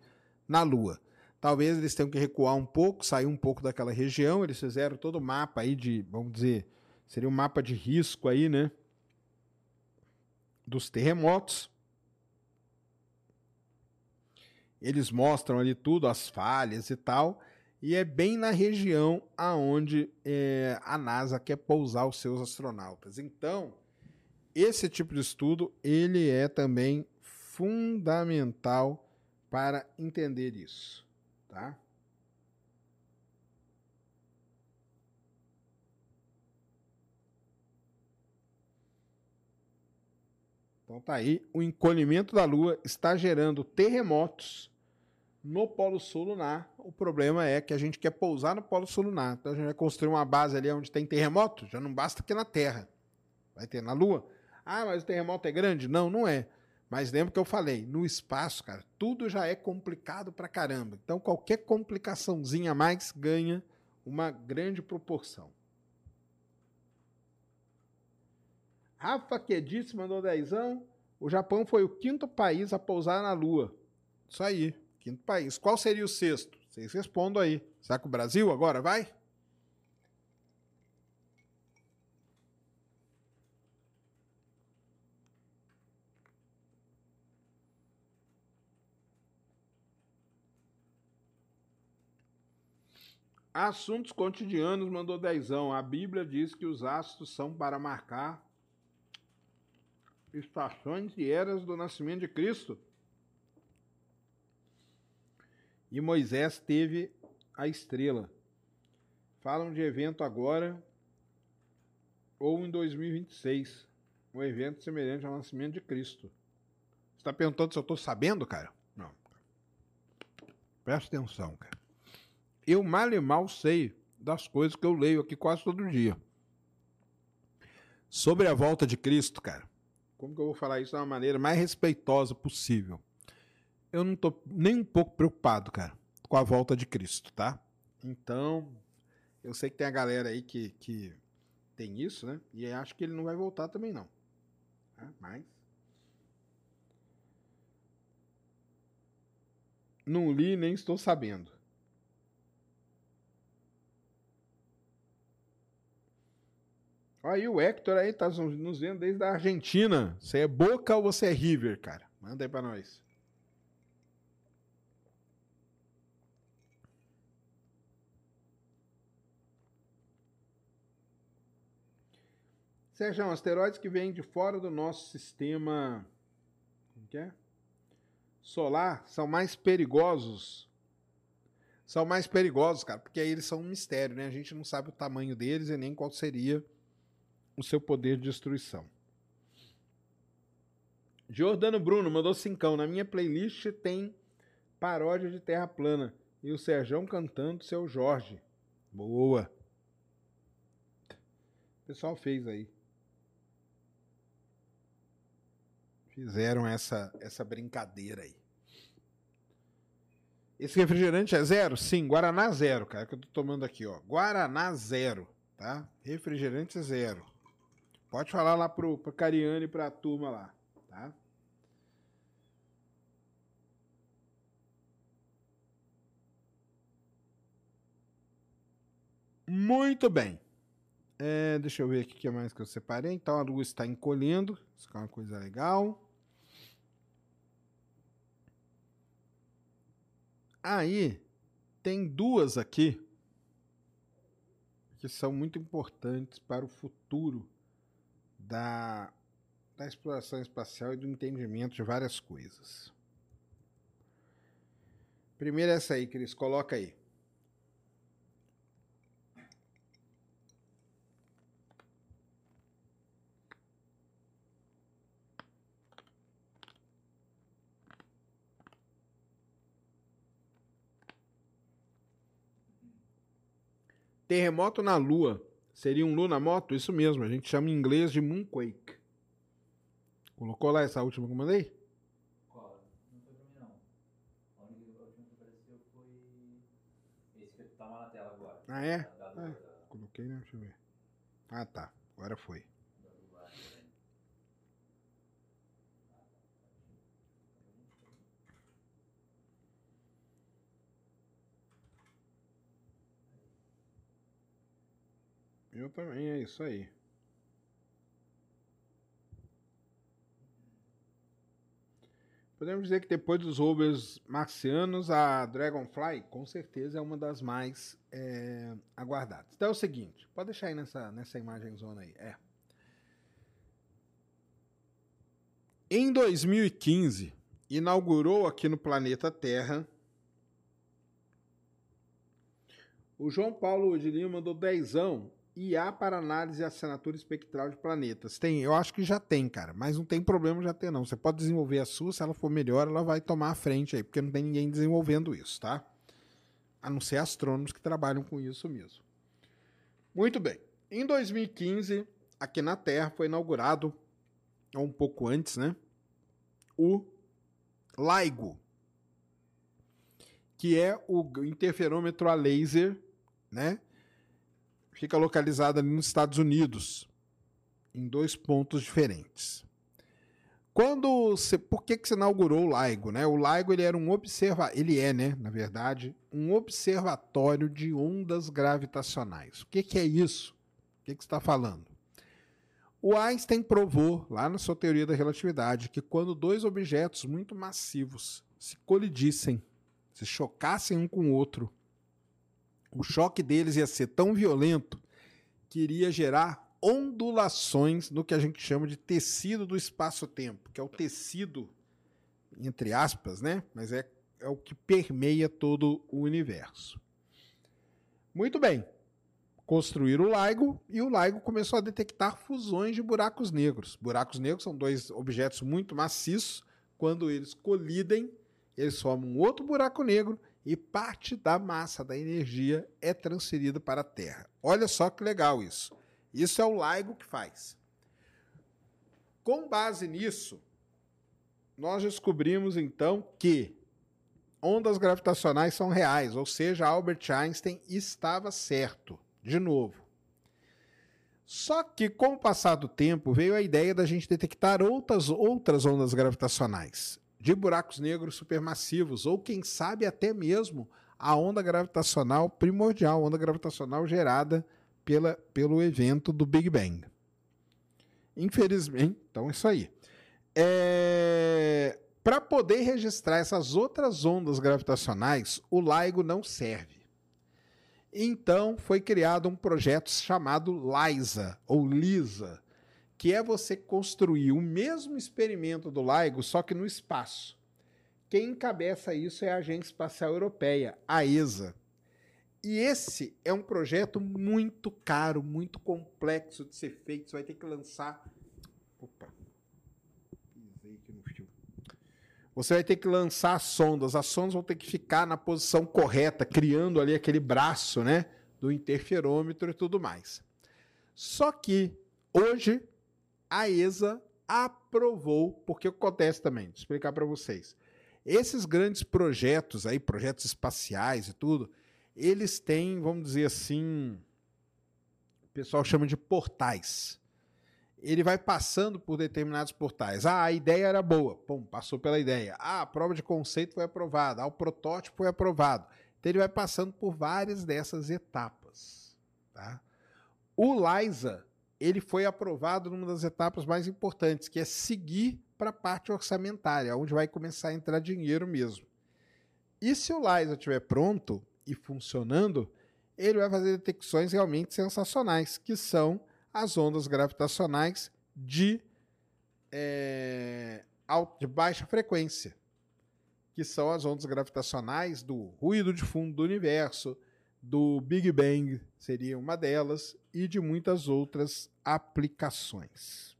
na Lua. Talvez eles tenham que recuar um pouco, sair um pouco daquela região. Eles fizeram todo o mapa aí de, vamos dizer, seria um mapa de risco aí, né? Dos terremotos. Eles mostram ali tudo, as falhas e tal e é bem na região aonde é, a NASA quer pousar os seus astronautas. Então, esse tipo de estudo ele é também fundamental para entender isso, tá? Então tá aí, o encolhimento da Lua está gerando terremotos no Polo Sul lunar. O problema é que a gente quer pousar no Polo Sul lunar. Então a gente vai construir uma base ali onde tem terremoto. Já não basta aqui na Terra. Vai ter na Lua. Ah, mas o terremoto é grande? Não, não é. Mas lembra que eu falei, no espaço, cara, tudo já é complicado pra caramba. Então qualquer complicaçãozinha a mais ganha uma grande proporção. Rafa Keditz mandou dezão. O Japão foi o quinto país a pousar na Lua. Isso aí. Quinto país. Qual seria o sexto? Vocês respondam aí. Será que o Brasil agora vai? Assuntos cotidianos mandou dezão. A Bíblia diz que os astros são para marcar estações e eras do nascimento de Cristo. E Moisés teve a estrela. Falam de evento agora ou em 2026. Um evento semelhante ao nascimento de Cristo. Você está perguntando se eu estou sabendo, cara? Não. Presta atenção, cara. Eu mal e mal sei das coisas que eu leio aqui quase todo dia. Sobre a volta de Cristo, cara. Como que eu vou falar isso uma maneira mais respeitosa possível? Eu não tô nem um pouco preocupado, cara, com a volta de Cristo, tá? Então, eu sei que tem a galera aí que, que tem isso, né? E acho que ele não vai voltar também, não. Tá? Mas. Não li nem estou sabendo. Aí o Hector aí tá nos vendo desde a Argentina. Você é Boca ou você é River, cara? Manda aí pra nós. Sérgio, asteroides que vêm de fora do nosso sistema é? solar são mais perigosos. São mais perigosos, cara, porque aí eles são um mistério, né? A gente não sabe o tamanho deles e nem qual seria o seu poder de destruição. Jordano Bruno mandou cincão. Na minha playlist tem paródia de Terra Plana. E o Serjão cantando seu Jorge. Boa. O pessoal fez aí. Fizeram essa, essa brincadeira aí. Esse refrigerante é zero? Sim, Guaraná zero, cara, que eu tô tomando aqui, ó. Guaraná zero, tá? Refrigerante zero. Pode falar lá pro, pro Cariane e pra turma lá, tá? Muito bem. É, deixa eu ver aqui o que mais que eu separei. Então a luz está encolhendo. Isso é uma coisa legal. Aí tem duas aqui que são muito importantes para o futuro da, da exploração espacial e do entendimento de várias coisas. Primeiro essa aí, Cris, coloca aí. Terremoto na Lua. Seria um Luna Moto? Isso mesmo, a gente chama em inglês de Moonquake. Colocou lá essa última que eu mandei? Qual? Não foi pra mim, não. A última que apareceu foi. Esse que tá na tela agora. Ah, é? Da, da, Ah, coloquei, né? Deixa eu ver. Ah, tá. Agora foi. Eu também, é isso aí. Podemos dizer que depois dos rovers marcianos, a Dragonfly com certeza é uma das mais é, aguardadas. Então é o seguinte, pode deixar aí nessa, nessa imagem zona aí. É. Em 2015, inaugurou aqui no planeta Terra o João Paulo de Lima mandou dezão IA para análise e assinatura espectral de planetas. Tem, eu acho que já tem, cara, mas não tem problema já ter não. Você pode desenvolver a sua, se ela for melhor, ela vai tomar a frente aí, porque não tem ninguém desenvolvendo isso, tá? A não ser astrônomos que trabalham com isso mesmo. Muito bem. Em 2015, aqui na Terra foi inaugurado ou um pouco antes, né? O LIGO, que é o interferômetro a laser, né? Fica localizado ali nos Estados Unidos, em dois pontos diferentes. Quando você, por que que se inaugurou o LIGO, né? O LIGO ele era um observa, ele é, né, na verdade, um observatório de ondas gravitacionais. O que que é isso? O que que está falando? O Einstein provou, lá na sua teoria da relatividade, que quando dois objetos muito massivos se colidissem, se chocassem um com o outro, o choque deles ia ser tão violento que iria gerar ondulações no que a gente chama de tecido do espaço-tempo, que é o tecido, entre aspas, né? Mas é é o que permeia todo o universo. Muito bem. Construíram o LIGO e o LIGO começou a detectar fusões de buracos negros. Buracos negros são dois objetos muito maciços. Quando eles colidem, eles formam um outro buraco negro e parte da massa da energia é transferida para a Terra. Olha só que legal isso. Isso é o LIGO que faz. Com base nisso, nós descobrimos então que ondas gravitacionais são reais, ou seja, Albert Einstein estava certo, de novo. Só que com o passar do tempo veio a ideia da gente detectar outras outras ondas gravitacionais, de buracos negros supermassivos, ou quem sabe até mesmo a onda gravitacional primordial, onda gravitacional gerada pela, pelo evento do Big Bang. Infelizmente, então é isso aí. É... Para poder registrar essas outras ondas gravitacionais, o LIGO não serve. Então foi criado um projeto chamado LISA, ou LISA, que é você construir o mesmo experimento do LIGO, só que no espaço. Quem encabeça isso é a Agência Espacial Europeia, a ESA. E esse é um projeto muito caro, muito complexo de ser feito. Você vai ter que lançar. Opa, pisei aqui no fio. Você vai ter que lançar sondas. As sondas vão ter que ficar na posição correta, criando ali aquele braço, né? Do interferômetro e tudo mais. Só que hoje a ESA aprovou, porque acontece também, vou explicar para vocês. Esses grandes projetos aí, projetos espaciais e tudo, eles têm, vamos dizer assim, o pessoal chama de portais. Ele vai passando por determinados portais. Ah, a ideia era boa, pum, passou pela ideia. Ah, a prova de conceito foi aprovada, ah, o protótipo foi aprovado. Então ele vai passando por várias dessas etapas. Tá? O LISA, ele foi aprovado numa das etapas mais importantes, que é seguir para a parte orçamentária, onde vai começar a entrar dinheiro mesmo. E se o LISA estiver pronto, e funcionando, ele vai fazer detecções realmente sensacionais, que são as ondas gravitacionais de, é, de baixa frequência, que são as ondas gravitacionais do ruído de fundo do universo, do Big Bang seria uma delas, e de muitas outras aplicações.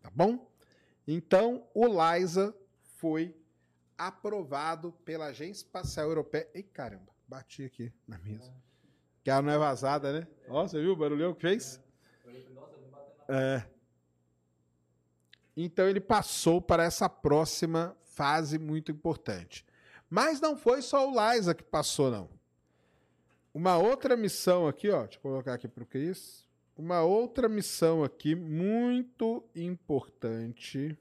Tá bom? Então, o LISA foi aprovado pela Agência Espacial Europeia. Ei, caramba, bati aqui na mesa. Que ela não é vazada, né? Ó, você viu o barulhão que fez? É. Então ele passou para essa próxima fase muito importante. Mas não foi só o Liza que passou, não. Uma outra missão aqui, ó, deixa eu colocar aqui para o Cris. Uma outra missão aqui muito importante.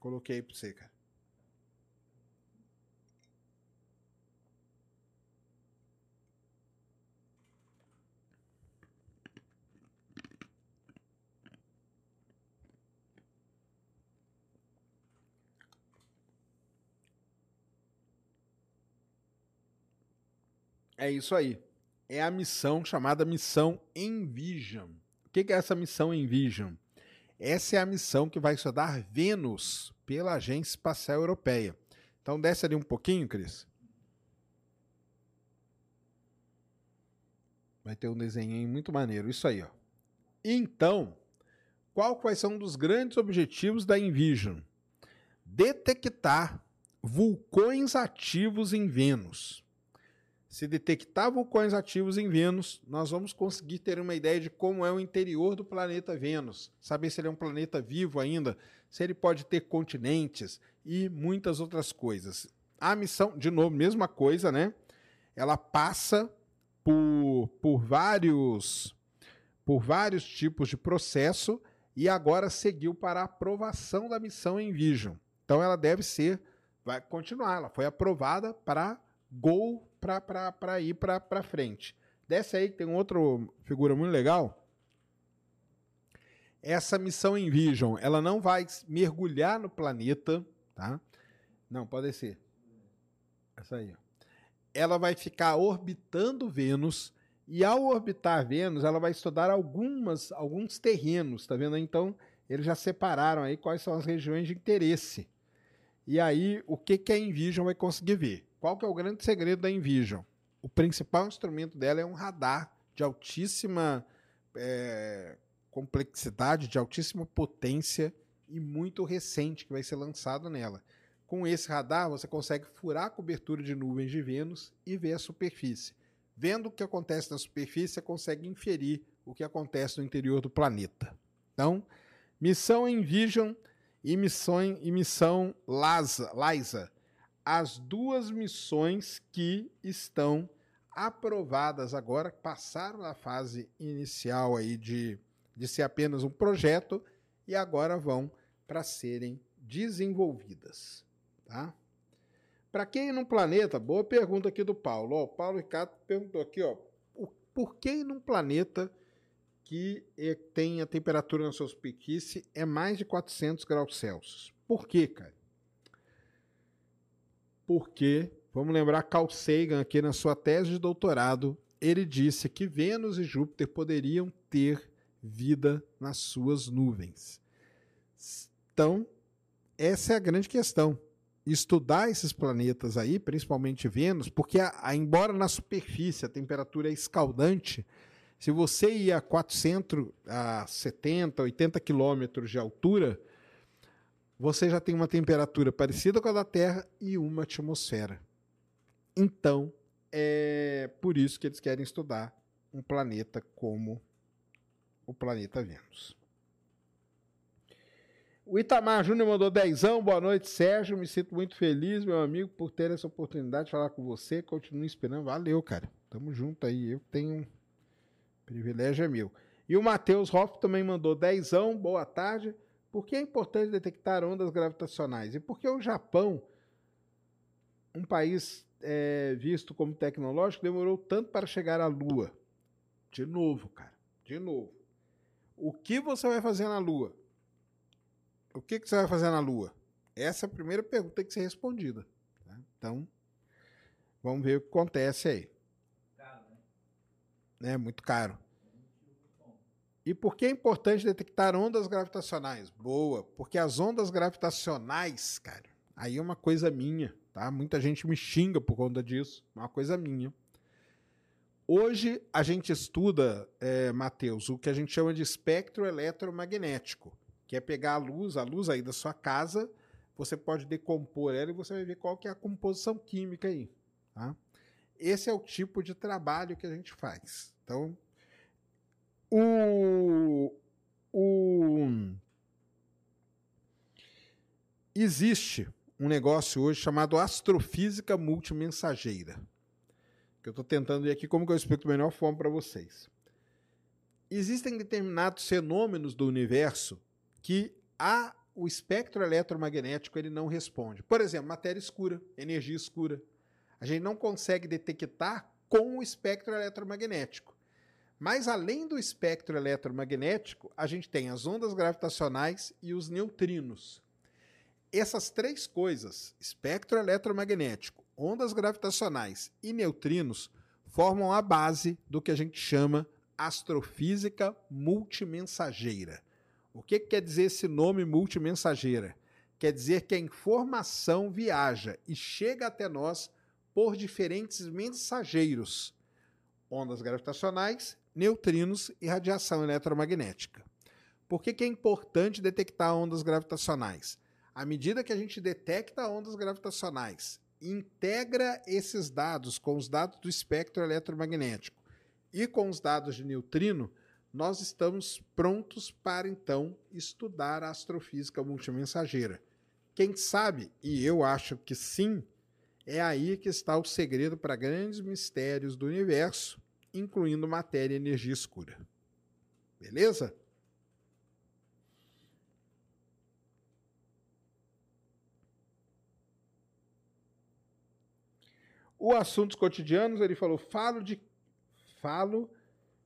Coloquei para você, cara. É isso aí. É a missão chamada Missão Envision. O que é essa missão Envision? Essa é a missão que vai estudar Vênus pela Agência Espacial Europeia. Então desce ali um pouquinho, Cris. Vai ter um desenho muito maneiro. Isso aí, ó. Então, qual vai ser um dos grandes objetivos da Envision? Detectar vulcões ativos em Vênus. Se detectar vulcões ativos em Vênus, nós vamos conseguir ter uma ideia de como é o interior do planeta Vênus, saber se ele é um planeta vivo ainda, se ele pode ter continentes e muitas outras coisas. A missão, de novo, mesma coisa, né? Ela passa por, por vários por vários tipos de processo e agora seguiu para a aprovação da missão em Vision. Então ela deve ser, vai continuar, ela foi aprovada para Go para ir para frente. Desce aí que tem outra figura muito legal. Essa missão em Vision, ela não vai mergulhar no planeta, tá? Não, pode ser. Essa aí. Ela vai ficar orbitando Vênus e ao orbitar Vênus, ela vai estudar algumas alguns terrenos, tá vendo? Então, eles já separaram aí quais são as regiões de interesse. E aí, o que, que a Envision vai conseguir ver? Qual que é o grande segredo da Envision? O principal instrumento dela é um radar de altíssima é, complexidade, de altíssima potência e muito recente que vai ser lançado nela. Com esse radar, você consegue furar a cobertura de nuvens de Vênus e ver a superfície. Vendo o que acontece na superfície, você consegue inferir o que acontece no interior do planeta. Então, missão Envision e missão, e missão LASA, LISA, as duas missões que estão aprovadas agora, passaram na fase inicial aí de, de ser apenas um projeto e agora vão para serem desenvolvidas. Tá? Para quem num planeta, boa pergunta aqui do Paulo. Ó, o Paulo Ricardo perguntou aqui, ó, por que num planeta que tem a temperatura na sua superfície é mais de 400 graus Celsius? Por quê, cara? Porque, vamos lembrar, Carl Sagan aqui na sua tese de doutorado, ele disse que Vênus e Júpiter poderiam ter vida nas suas nuvens. Então, essa é a grande questão. Estudar esses planetas aí, principalmente Vênus, porque a, a, embora na superfície a temperatura é escaldante, se você ir a 400, a 70, 80 quilômetros de altura, você já tem uma temperatura parecida com a da Terra e uma atmosfera. Então, é por isso que eles querem estudar um planeta como o planeta Vênus. O Itamar Júnior mandou dezão. Boa noite, Sérgio. Me sinto muito feliz, meu amigo, por ter essa oportunidade de falar com você. Continue esperando. Valeu, cara. Tamo junto aí. Eu tenho. Privilégio é meu. E o Matheus Hoff também mandou dezão. Boa tarde. Por que é importante detectar ondas gravitacionais? E por que o Japão, um país é, visto como tecnológico, demorou tanto para chegar à Lua? De novo, cara. De novo. O que você vai fazer na Lua? o que, que você vai fazer na Lua? Essa é a primeira pergunta que tem que ser respondida. Tá? Então, vamos ver o que acontece aí. Caro, né? É muito caro. E por que é importante detectar ondas gravitacionais? Boa, porque as ondas gravitacionais, cara, aí é uma coisa minha, tá? Muita gente me xinga por conta disso, é uma coisa minha. Hoje a gente estuda, é, Matheus, o que a gente chama de espectro eletromagnético que é pegar a luz, a luz aí da sua casa, você pode decompor ela e você vai ver qual que é a composição química aí. Tá? Esse é o tipo de trabalho que a gente faz. Então, o, o existe um negócio hoje chamado astrofísica multimensageira. Que eu estou tentando ver aqui como que eu explico da melhor forma para vocês. Existem determinados fenômenos do universo que a, o espectro eletromagnético ele não responde. Por exemplo, matéria escura, energia escura. A gente não consegue detectar com o espectro eletromagnético. Mas além do espectro eletromagnético, a gente tem as ondas gravitacionais e os neutrinos. Essas três coisas, espectro eletromagnético, ondas gravitacionais e neutrinos, formam a base do que a gente chama astrofísica multimensageira. O que, que quer dizer esse nome multimensageira? Quer dizer que a informação viaja e chega até nós por diferentes mensageiros: ondas gravitacionais, neutrinos e radiação eletromagnética. Por que, que é importante detectar ondas gravitacionais? À medida que a gente detecta ondas gravitacionais, integra esses dados com os dados do espectro eletromagnético e com os dados de neutrino, nós estamos prontos para então estudar a astrofísica multimensageira. Quem sabe, e eu acho que sim, é aí que está o segredo para grandes mistérios do universo, incluindo matéria e energia escura. Beleza? O assuntos cotidianos, ele falou: falo de falo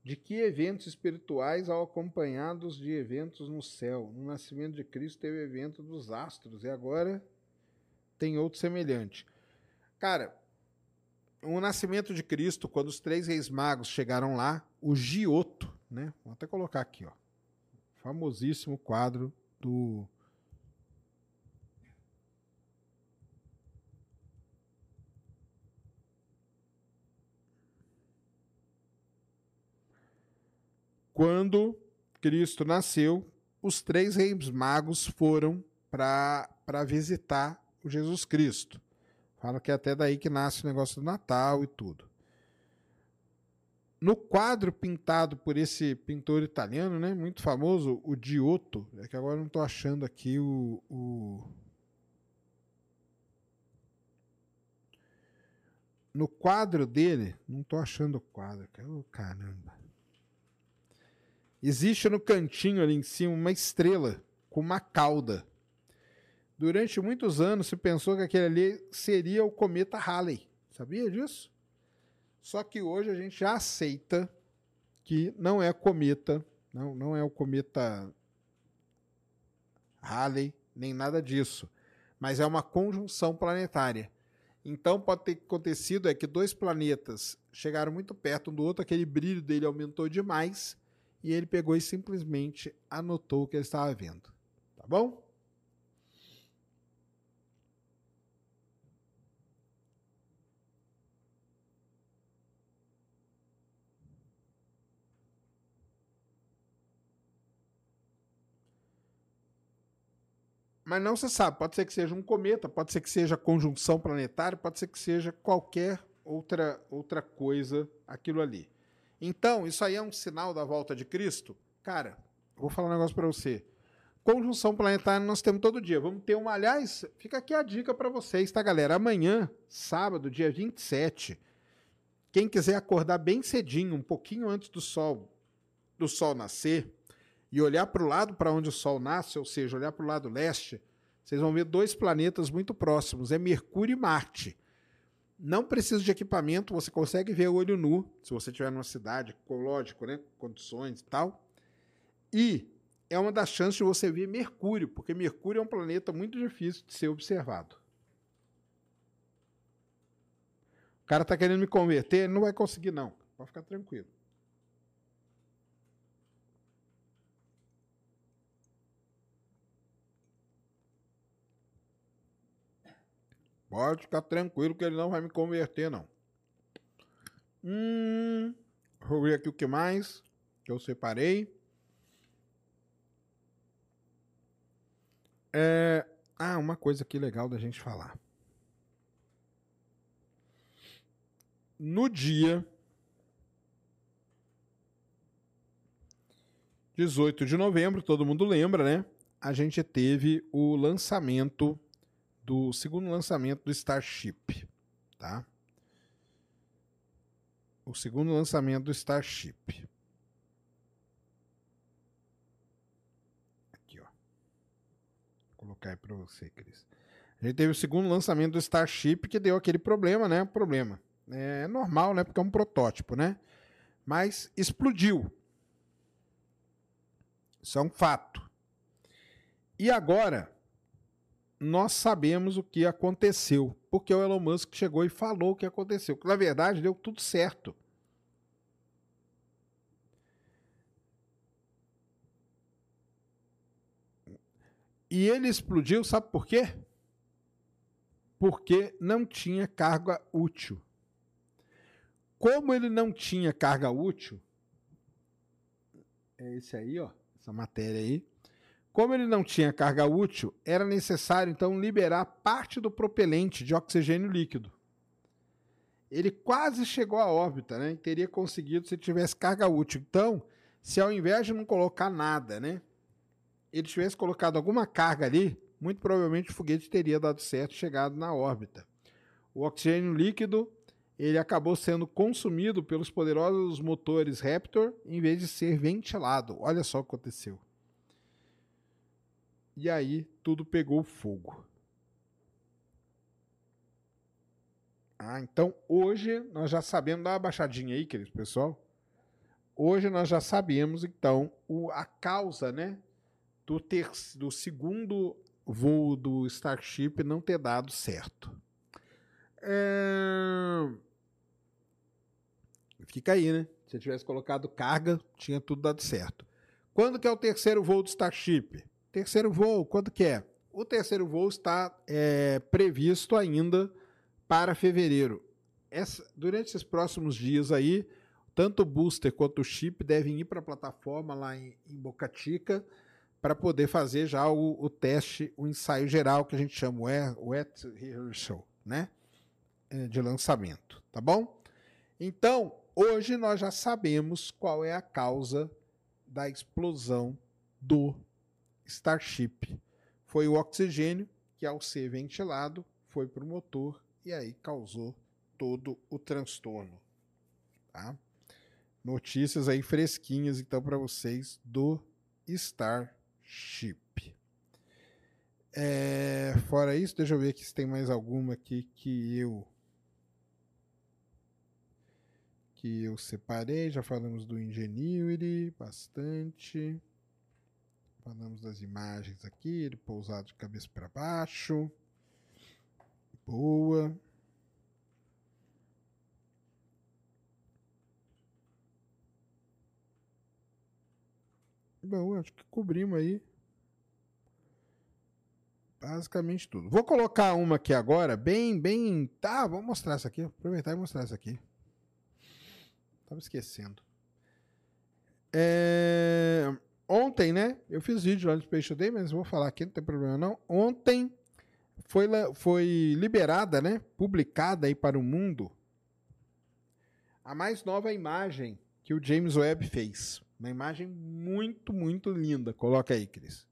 de que eventos espirituais ao acompanhados de eventos no céu? No nascimento de Cristo teve o evento dos astros e agora tem outro semelhante. Cara, o nascimento de Cristo, quando os três reis magos chegaram lá, o Giotto, né? Vou até colocar aqui, ó. Famosíssimo quadro do Quando Cristo nasceu, os três reis magos foram para visitar o Jesus Cristo. Fala que é até daí que nasce o negócio do Natal e tudo. No quadro pintado por esse pintor italiano, né, muito famoso, o Giotto, é que agora não estou achando aqui o, o, No quadro dele, não estou achando o quadro, oh, caramba. Existe no cantinho ali em cima uma estrela com uma cauda. Durante muitos anos se pensou que aquele ali seria o cometa Halley. Sabia disso? Só que hoje a gente já aceita que não é cometa, não, não é o cometa Halley, nem nada disso. Mas é uma conjunção planetária. Então pode ter acontecido é que dois planetas chegaram muito perto um do outro, aquele brilho dele aumentou demais e ele pegou e simplesmente anotou o que ele estava vendo. Tá bom? Mas não se sabe. Pode ser que seja um cometa, pode ser que seja conjunção planetária, pode ser que seja qualquer outra, outra coisa aquilo ali. Então, isso aí é um sinal da volta de Cristo? Cara, vou falar um negócio para você. Conjunção planetária nós temos todo dia. Vamos ter uma. Aliás, fica aqui a dica para vocês, tá, galera? Amanhã, sábado, dia 27, quem quiser acordar bem cedinho, um pouquinho antes do sol do sol nascer, e olhar para o lado para onde o Sol nasce, ou seja, olhar para o lado leste, vocês vão ver dois planetas muito próximos, é Mercúrio e Marte. Não precisa de equipamento, você consegue ver olho nu, se você estiver numa cidade, lógico, né, condições e tal. E é uma das chances de você ver Mercúrio, porque Mercúrio é um planeta muito difícil de ser observado. O cara está querendo me converter, ele não vai conseguir não. Pode ficar tranquilo. Pode ficar tranquilo que ele não vai me converter, não. Hum, vou ver aqui o que mais que eu separei. É, ah, uma coisa aqui legal da gente falar. No dia 18 de novembro, todo mundo lembra, né? A gente teve o lançamento do segundo lançamento do Starship, tá? O segundo lançamento do Starship. Aqui, ó. Vou colocar aí para você, Cris. A gente teve o segundo lançamento do Starship que deu aquele problema, né? Problema. É normal, né? Porque é um protótipo, né? Mas explodiu. Isso é um fato. E agora, nós sabemos o que aconteceu, porque o Elon Musk chegou e falou o que aconteceu. Que, na verdade, deu tudo certo. E ele explodiu, sabe por quê? Porque não tinha carga útil. Como ele não tinha carga útil, é esse aí, ó, essa matéria aí. Como ele não tinha carga útil, era necessário então liberar parte do propelente de oxigênio líquido. Ele quase chegou à órbita, né? Teria conseguido se tivesse carga útil. Então, se ao invés de não colocar nada, né, ele tivesse colocado alguma carga ali, muito provavelmente o foguete teria dado certo, chegado na órbita. O oxigênio líquido ele acabou sendo consumido pelos poderosos motores Raptor em vez de ser ventilado. Olha só o que aconteceu. E aí tudo pegou fogo. Ah, então hoje nós já sabemos, dá uma baixadinha aí, querido pessoal. Hoje nós já sabemos, então, o, a causa, né, do, ter, do segundo voo do Starship não ter dado certo. É... Fica aí, né? Se tivesse colocado carga, tinha tudo dado certo. Quando que é o terceiro voo do Starship? Terceiro voo, quando que é? O terceiro voo está é, previsto ainda para fevereiro. Essa, durante esses próximos dias aí, tanto o booster quanto o chip devem ir para a plataforma lá em, em Boca Chica para poder fazer já o, o, teste, o ensaio geral que a gente chama o wet rehearsal, né? É, de lançamento, tá bom? Então, hoje nós já sabemos qual é a causa da explosão do Starship. Foi o oxigênio que, ao ser ventilado, foi para o motor e aí causou todo o transtorno. Tá? Notícias aí fresquinhas então para vocês do Starship. É, fora isso, deixa eu ver aqui se tem mais alguma aqui que eu que eu separei. Já falamos do Ingenuity bastante. Falamos das imagens aqui, ele pousado de cabeça para baixo. Boa. Bom, acho que cobrimos aí basicamente tudo. Vou colocar uma aqui agora, bem, bem. Tá, vamos mostrar essa aqui. Aproveitar e mostrar essa aqui. Tava esquecendo. É... Ontem, né? Eu fiz vídeo lá no Space Day, mas vou falar aqui, não tem problema não. Ontem foi, foi liberada, né? Publicada aí para o mundo a mais nova imagem que o James Webb fez. Uma imagem muito, muito linda. Coloca aí, Cris.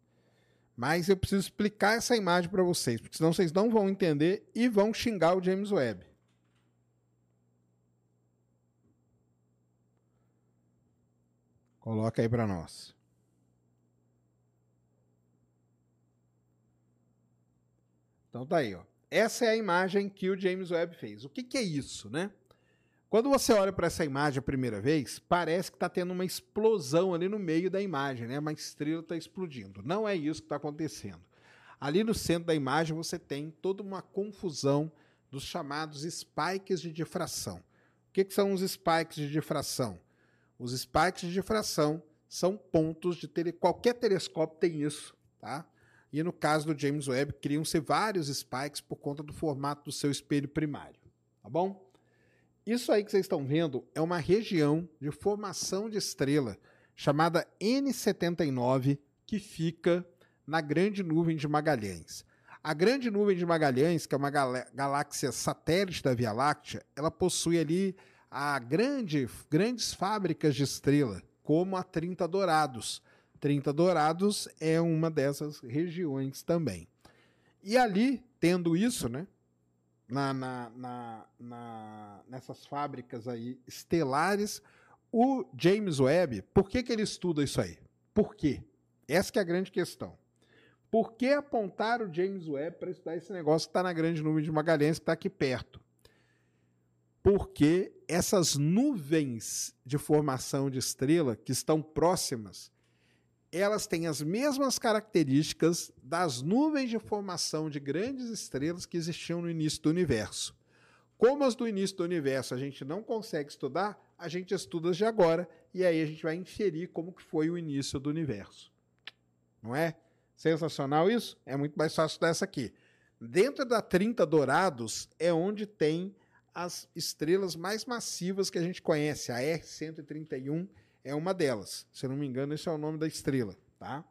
Mas eu preciso explicar essa imagem para vocês, porque senão vocês não vão entender e vão xingar o James Webb. Coloca aí para nós. Então tá aí, ó. Essa é a imagem que o James Webb fez. O que, que é isso, né? Quando você olha para essa imagem a primeira vez, parece que está tendo uma explosão ali no meio da imagem, né? Uma estrela está explodindo. Não é isso que está acontecendo. Ali no centro da imagem você tem toda uma confusão dos chamados spikes de difração. O que, que são os spikes de difração? Os spikes de difração são pontos de tele... qualquer telescópio tem isso, tá? E no caso do James Webb, criam-se vários spikes por conta do formato do seu espelho primário, tá bom? Isso aí que vocês estão vendo é uma região de formação de estrela chamada N79 que fica na Grande Nuvem de Magalhães. A Grande Nuvem de Magalhães, que é uma galáxia satélite da Via Láctea, ela possui ali a grande, grandes fábricas de estrela, como a 30 Dourados. 30 Dourados é uma dessas regiões também. E ali, tendo isso, né, na, na, na, na, nessas fábricas aí estelares. O James Webb, por que, que ele estuda isso aí? Por quê? Essa é a grande questão. Por que apontar o James Webb para estudar esse negócio que está na grande nuvem de Magalhães, que está aqui perto? Porque essas nuvens de formação de estrela que estão próximas, elas têm as mesmas características das nuvens de formação de grandes estrelas que existiam no início do universo. Como as do início do universo a gente não consegue estudar, a gente estuda as de agora e aí a gente vai inferir como que foi o início do universo. Não é? Sensacional isso? É muito mais fácil estudar essa aqui. Dentro da 30 Dourados é onde tem as estrelas mais massivas que a gente conhece, a R131 é uma delas. Se não me engano, esse é o nome da estrela, tá?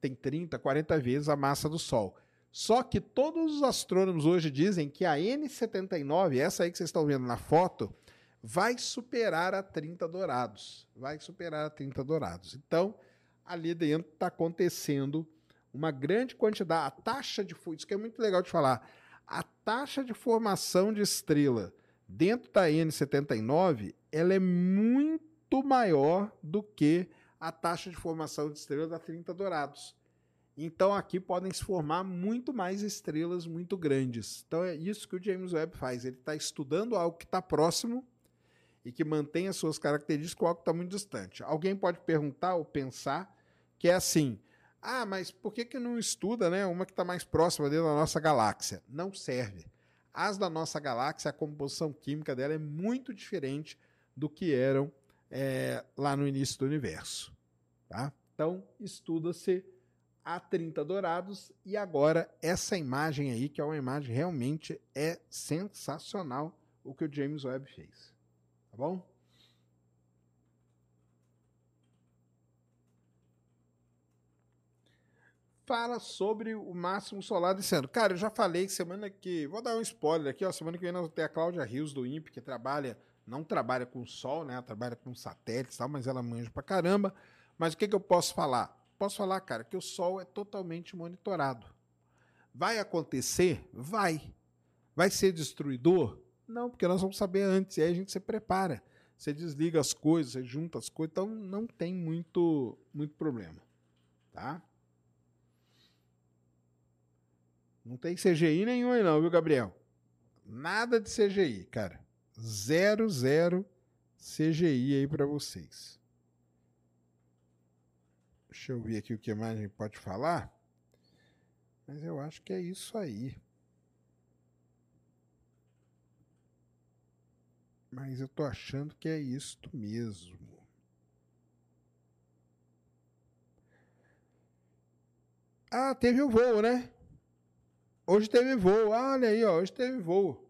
Tem 30, 40 vezes a massa do Sol. Só que todos os astrônomos hoje dizem que a N79, essa aí que vocês estão vendo na foto, vai superar a 30 dourados. Vai superar a 30 dourados. Então, ali dentro está acontecendo uma grande quantidade. A taxa de. Isso que é muito legal de falar. A taxa de formação de estrela dentro da N79 ela é muito muito maior do que a taxa de formação de estrelas da 30 Dourados. Então aqui podem se formar muito mais estrelas muito grandes. Então é isso que o James Webb faz. Ele está estudando algo que está próximo e que mantém as suas características com algo que está muito distante. Alguém pode perguntar ou pensar que é assim: ah, mas por que, que não estuda né, uma que está mais próxima dentro da nossa galáxia? Não serve. As da nossa galáxia, a composição química dela é muito diferente do que eram é, lá no início do universo. Tá? Então, estuda-se a 30 dourados e agora essa imagem aí, que é uma imagem realmente é sensacional o que o James Webb fez. Tá bom? fala sobre o máximo solar descendo. Cara, eu já falei que semana que. Vou dar um spoiler aqui, ó. Semana que vem nós vamos ter a Cláudia Rios do INPE, que trabalha não trabalha com sol, né? Ela trabalha com satélites e tal, mas ela manja pra caramba. Mas o que, que eu posso falar? Posso falar, cara, que o sol é totalmente monitorado. Vai acontecer? Vai. Vai ser destruidor? Não, porque nós vamos saber antes, e aí a gente se prepara. Você desliga as coisas, você junta as coisas, então não tem muito, muito problema. Tá? Não tem CGI nenhum aí não, viu, Gabriel? Nada de CGI, cara. Zero, zero CGI aí para vocês. Deixa eu ver aqui o que mais a gente pode falar. Mas eu acho que é isso aí. Mas eu tô achando que é isto mesmo. Ah, teve o voo, né? Hoje teve voo. Ah, olha aí, ó, hoje teve voo.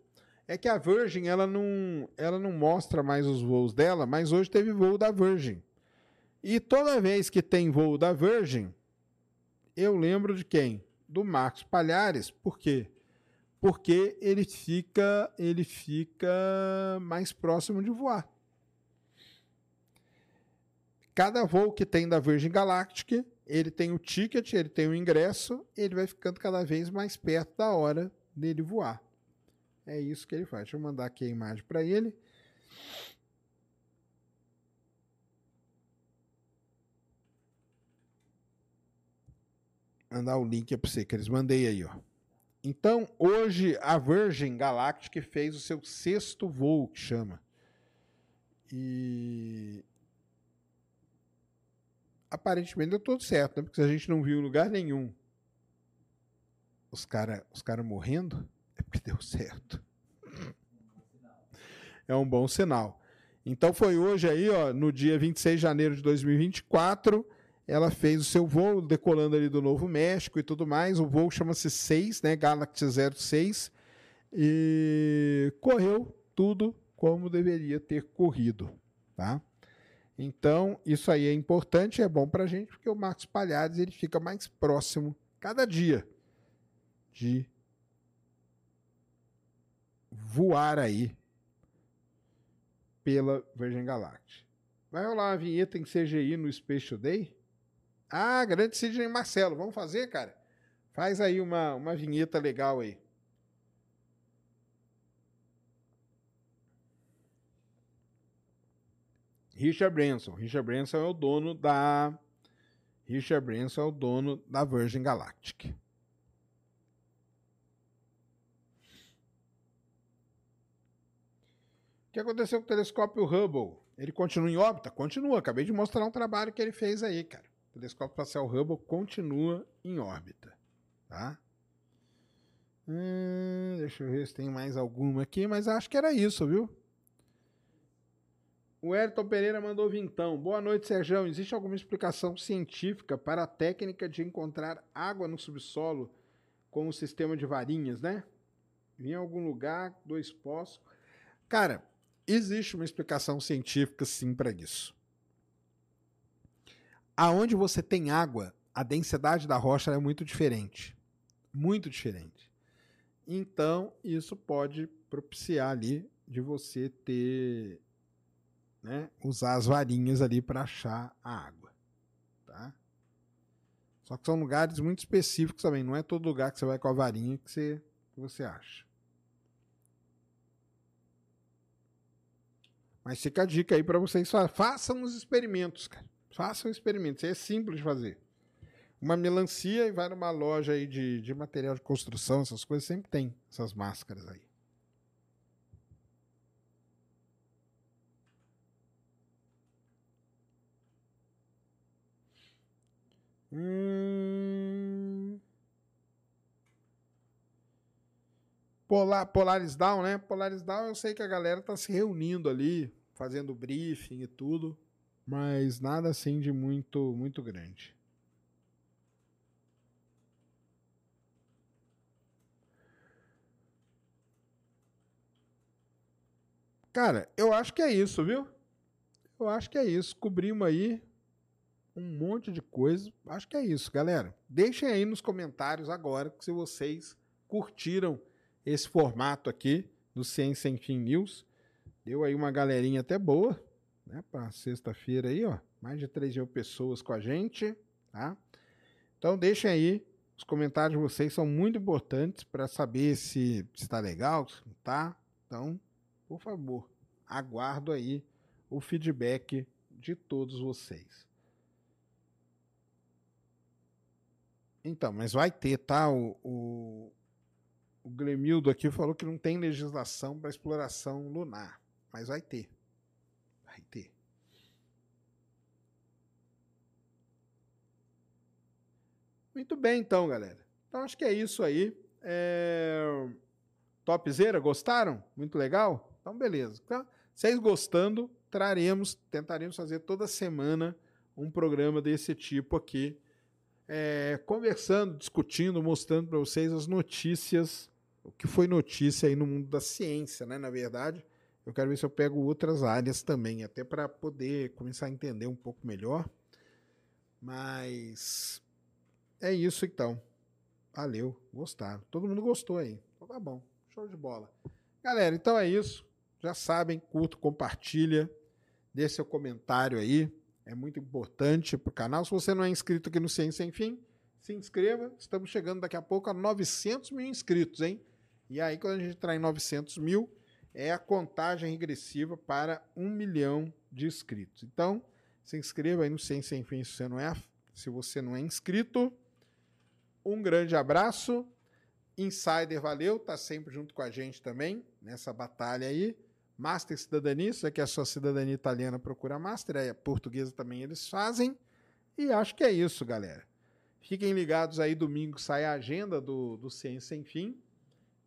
É que a Virgin, ela não, ela não mostra mais os voos dela, mas hoje teve voo da Virgin. E toda vez que tem voo da Virgin, eu lembro de quem? Do Marcos Palhares. Por quê? Porque ele fica, ele fica mais próximo de voar. Cada voo que tem da Virgin Galactic, ele tem o ticket, ele tem o ingresso, ele vai ficando cada vez mais perto da hora dele voar. É isso que ele faz. Deixa eu mandar aqui a imagem para ele. Mandar o link para você que eles mandei aí, ó. Então, hoje a Virgin Galactic fez o seu sexto voo, que chama. E aparentemente deu tudo certo, né? Porque a gente não viu em lugar nenhum os caras os cara morrendo, é porque deu certo. É um bom sinal. Então foi hoje aí, ó, no dia 26 de janeiro de 2024, ela fez o seu voo, decolando ali do Novo México e tudo mais. O voo chama-se 6, né? Galaxy 06. E correu tudo como deveria ter corrido, tá? Então, isso aí é importante, é bom para a gente, porque o Marcos Palhares ele fica mais próximo cada dia de voar aí pela Virgin Galactic. Vai rolar uma vinheta em CGI no Space Today? Ah, grande Sidney Marcelo, vamos fazer, cara? Faz aí uma, uma vinheta legal aí. Richard Branson. Richard Branson é o dono da. Richard Branson é o dono da Virgin Galactic. O que aconteceu com o telescópio Hubble? Ele continua em órbita? Continua. Acabei de mostrar um trabalho que ele fez aí, cara. O telescópio espacial Hubble continua em órbita, tá? Hum, deixa eu ver se tem mais alguma aqui, mas acho que era isso, viu? O Ayrton Pereira mandou vintão. Boa noite, Sérgio. Existe alguma explicação científica para a técnica de encontrar água no subsolo com o sistema de varinhas, né? Em algum lugar, dois poços. Cara, existe uma explicação científica sim para isso. Aonde você tem água, a densidade da rocha é muito diferente. Muito diferente. Então, isso pode propiciar ali de você ter né, usar as varinhas ali para achar a água, tá? Só que são lugares muito específicos também, não é todo lugar que você vai com a varinha que você, que você acha. Mas fica a dica aí para vocês, façam os experimentos, cara. Façam experimentos, é simples de fazer. Uma melancia e vai numa loja aí de, de material de construção, essas coisas, sempre tem essas máscaras aí. Hum... Polar, Polaris Down, né? Polaris Down, eu sei que a galera tá se reunindo ali, fazendo briefing e tudo, mas nada assim de muito, muito grande. Cara, eu acho que é isso, viu? Eu acho que é isso. Cobrimos aí um monte de coisa. Acho que é isso, galera. Deixem aí nos comentários agora se vocês curtiram esse formato aqui do Ciência Sem Fim News. Deu aí uma galerinha até boa, né? Para sexta-feira aí, ó. Mais de 3 mil pessoas com a gente, tá? Então deixem aí. Os comentários de vocês são muito importantes para saber se está legal, se não tá. Então, por favor, aguardo aí o feedback de todos vocês. Então, mas vai ter, tá? O, o, o Glemildo aqui falou que não tem legislação para exploração lunar, mas vai ter. Vai ter. Muito bem, então, galera. Então, acho que é isso aí. É... Topzera, gostaram? Muito legal? Então, beleza. Então, vocês gostando, traremos, tentaremos fazer toda semana um programa desse tipo aqui, é, conversando, discutindo, mostrando para vocês as notícias, o que foi notícia aí no mundo da ciência, né? Na verdade, eu quero ver se eu pego outras áreas também, até para poder começar a entender um pouco melhor. Mas é isso então. Valeu, gostaram. Todo mundo gostou aí. Então tá bom, show de bola. Galera, então é isso. Já sabem, curta, compartilha, dê seu comentário aí. É muito importante para o canal. Se você não é inscrito aqui no Ciência Sem Fim, se inscreva. Estamos chegando daqui a pouco a 900 mil inscritos, hein? E aí, quando a gente entrar em 900 mil, é a contagem regressiva para um milhão de inscritos. Então, se inscreva aí no Ciência Sem Fim se você não é, se você não é inscrito. Um grande abraço. Insider, valeu, tá sempre junto com a gente também nessa batalha aí. Master Cidadania, isso aqui é sua cidadania italiana, procura Master, aí a portuguesa também eles fazem. E acho que é isso, galera. Fiquem ligados aí, domingo sai a agenda do, do Ciência Sem Fim.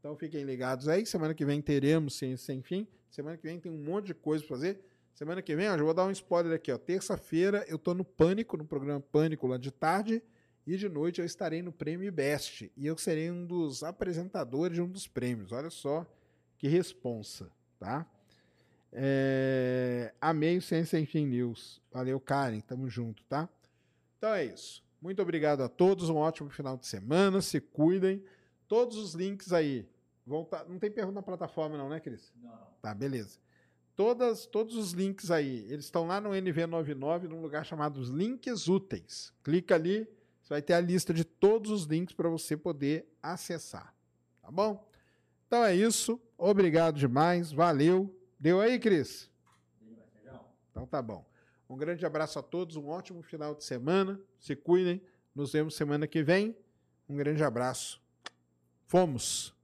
Então fiquem ligados aí, semana que vem teremos Ciência Sem Fim. Semana que vem tem um monte de coisa para fazer. Semana que vem, ó, já vou dar um spoiler aqui. Terça-feira eu tô no Pânico, no programa Pânico lá de tarde. E de noite eu estarei no Prêmio Best. E eu serei um dos apresentadores de um dos prêmios. Olha só que responsa, tá? É... Amei o Ciência Sem Fim News. Valeu, Karen. Tamo junto, tá? Então é isso. Muito obrigado a todos. Um ótimo final de semana. Se cuidem. Todos os links aí. Vão tá... Não tem pergunta na plataforma, não, né, Cris? Não. Tá, beleza. Todas, todos os links aí, eles estão lá no NV99, num lugar chamado os links úteis. Clica ali, você vai ter a lista de todos os links para você poder acessar. Tá bom? Então é isso. Obrigado demais. Valeu. Deu aí, Cris? Então tá bom. Um grande abraço a todos, um ótimo final de semana. Se cuidem. Nos vemos semana que vem. Um grande abraço. Fomos!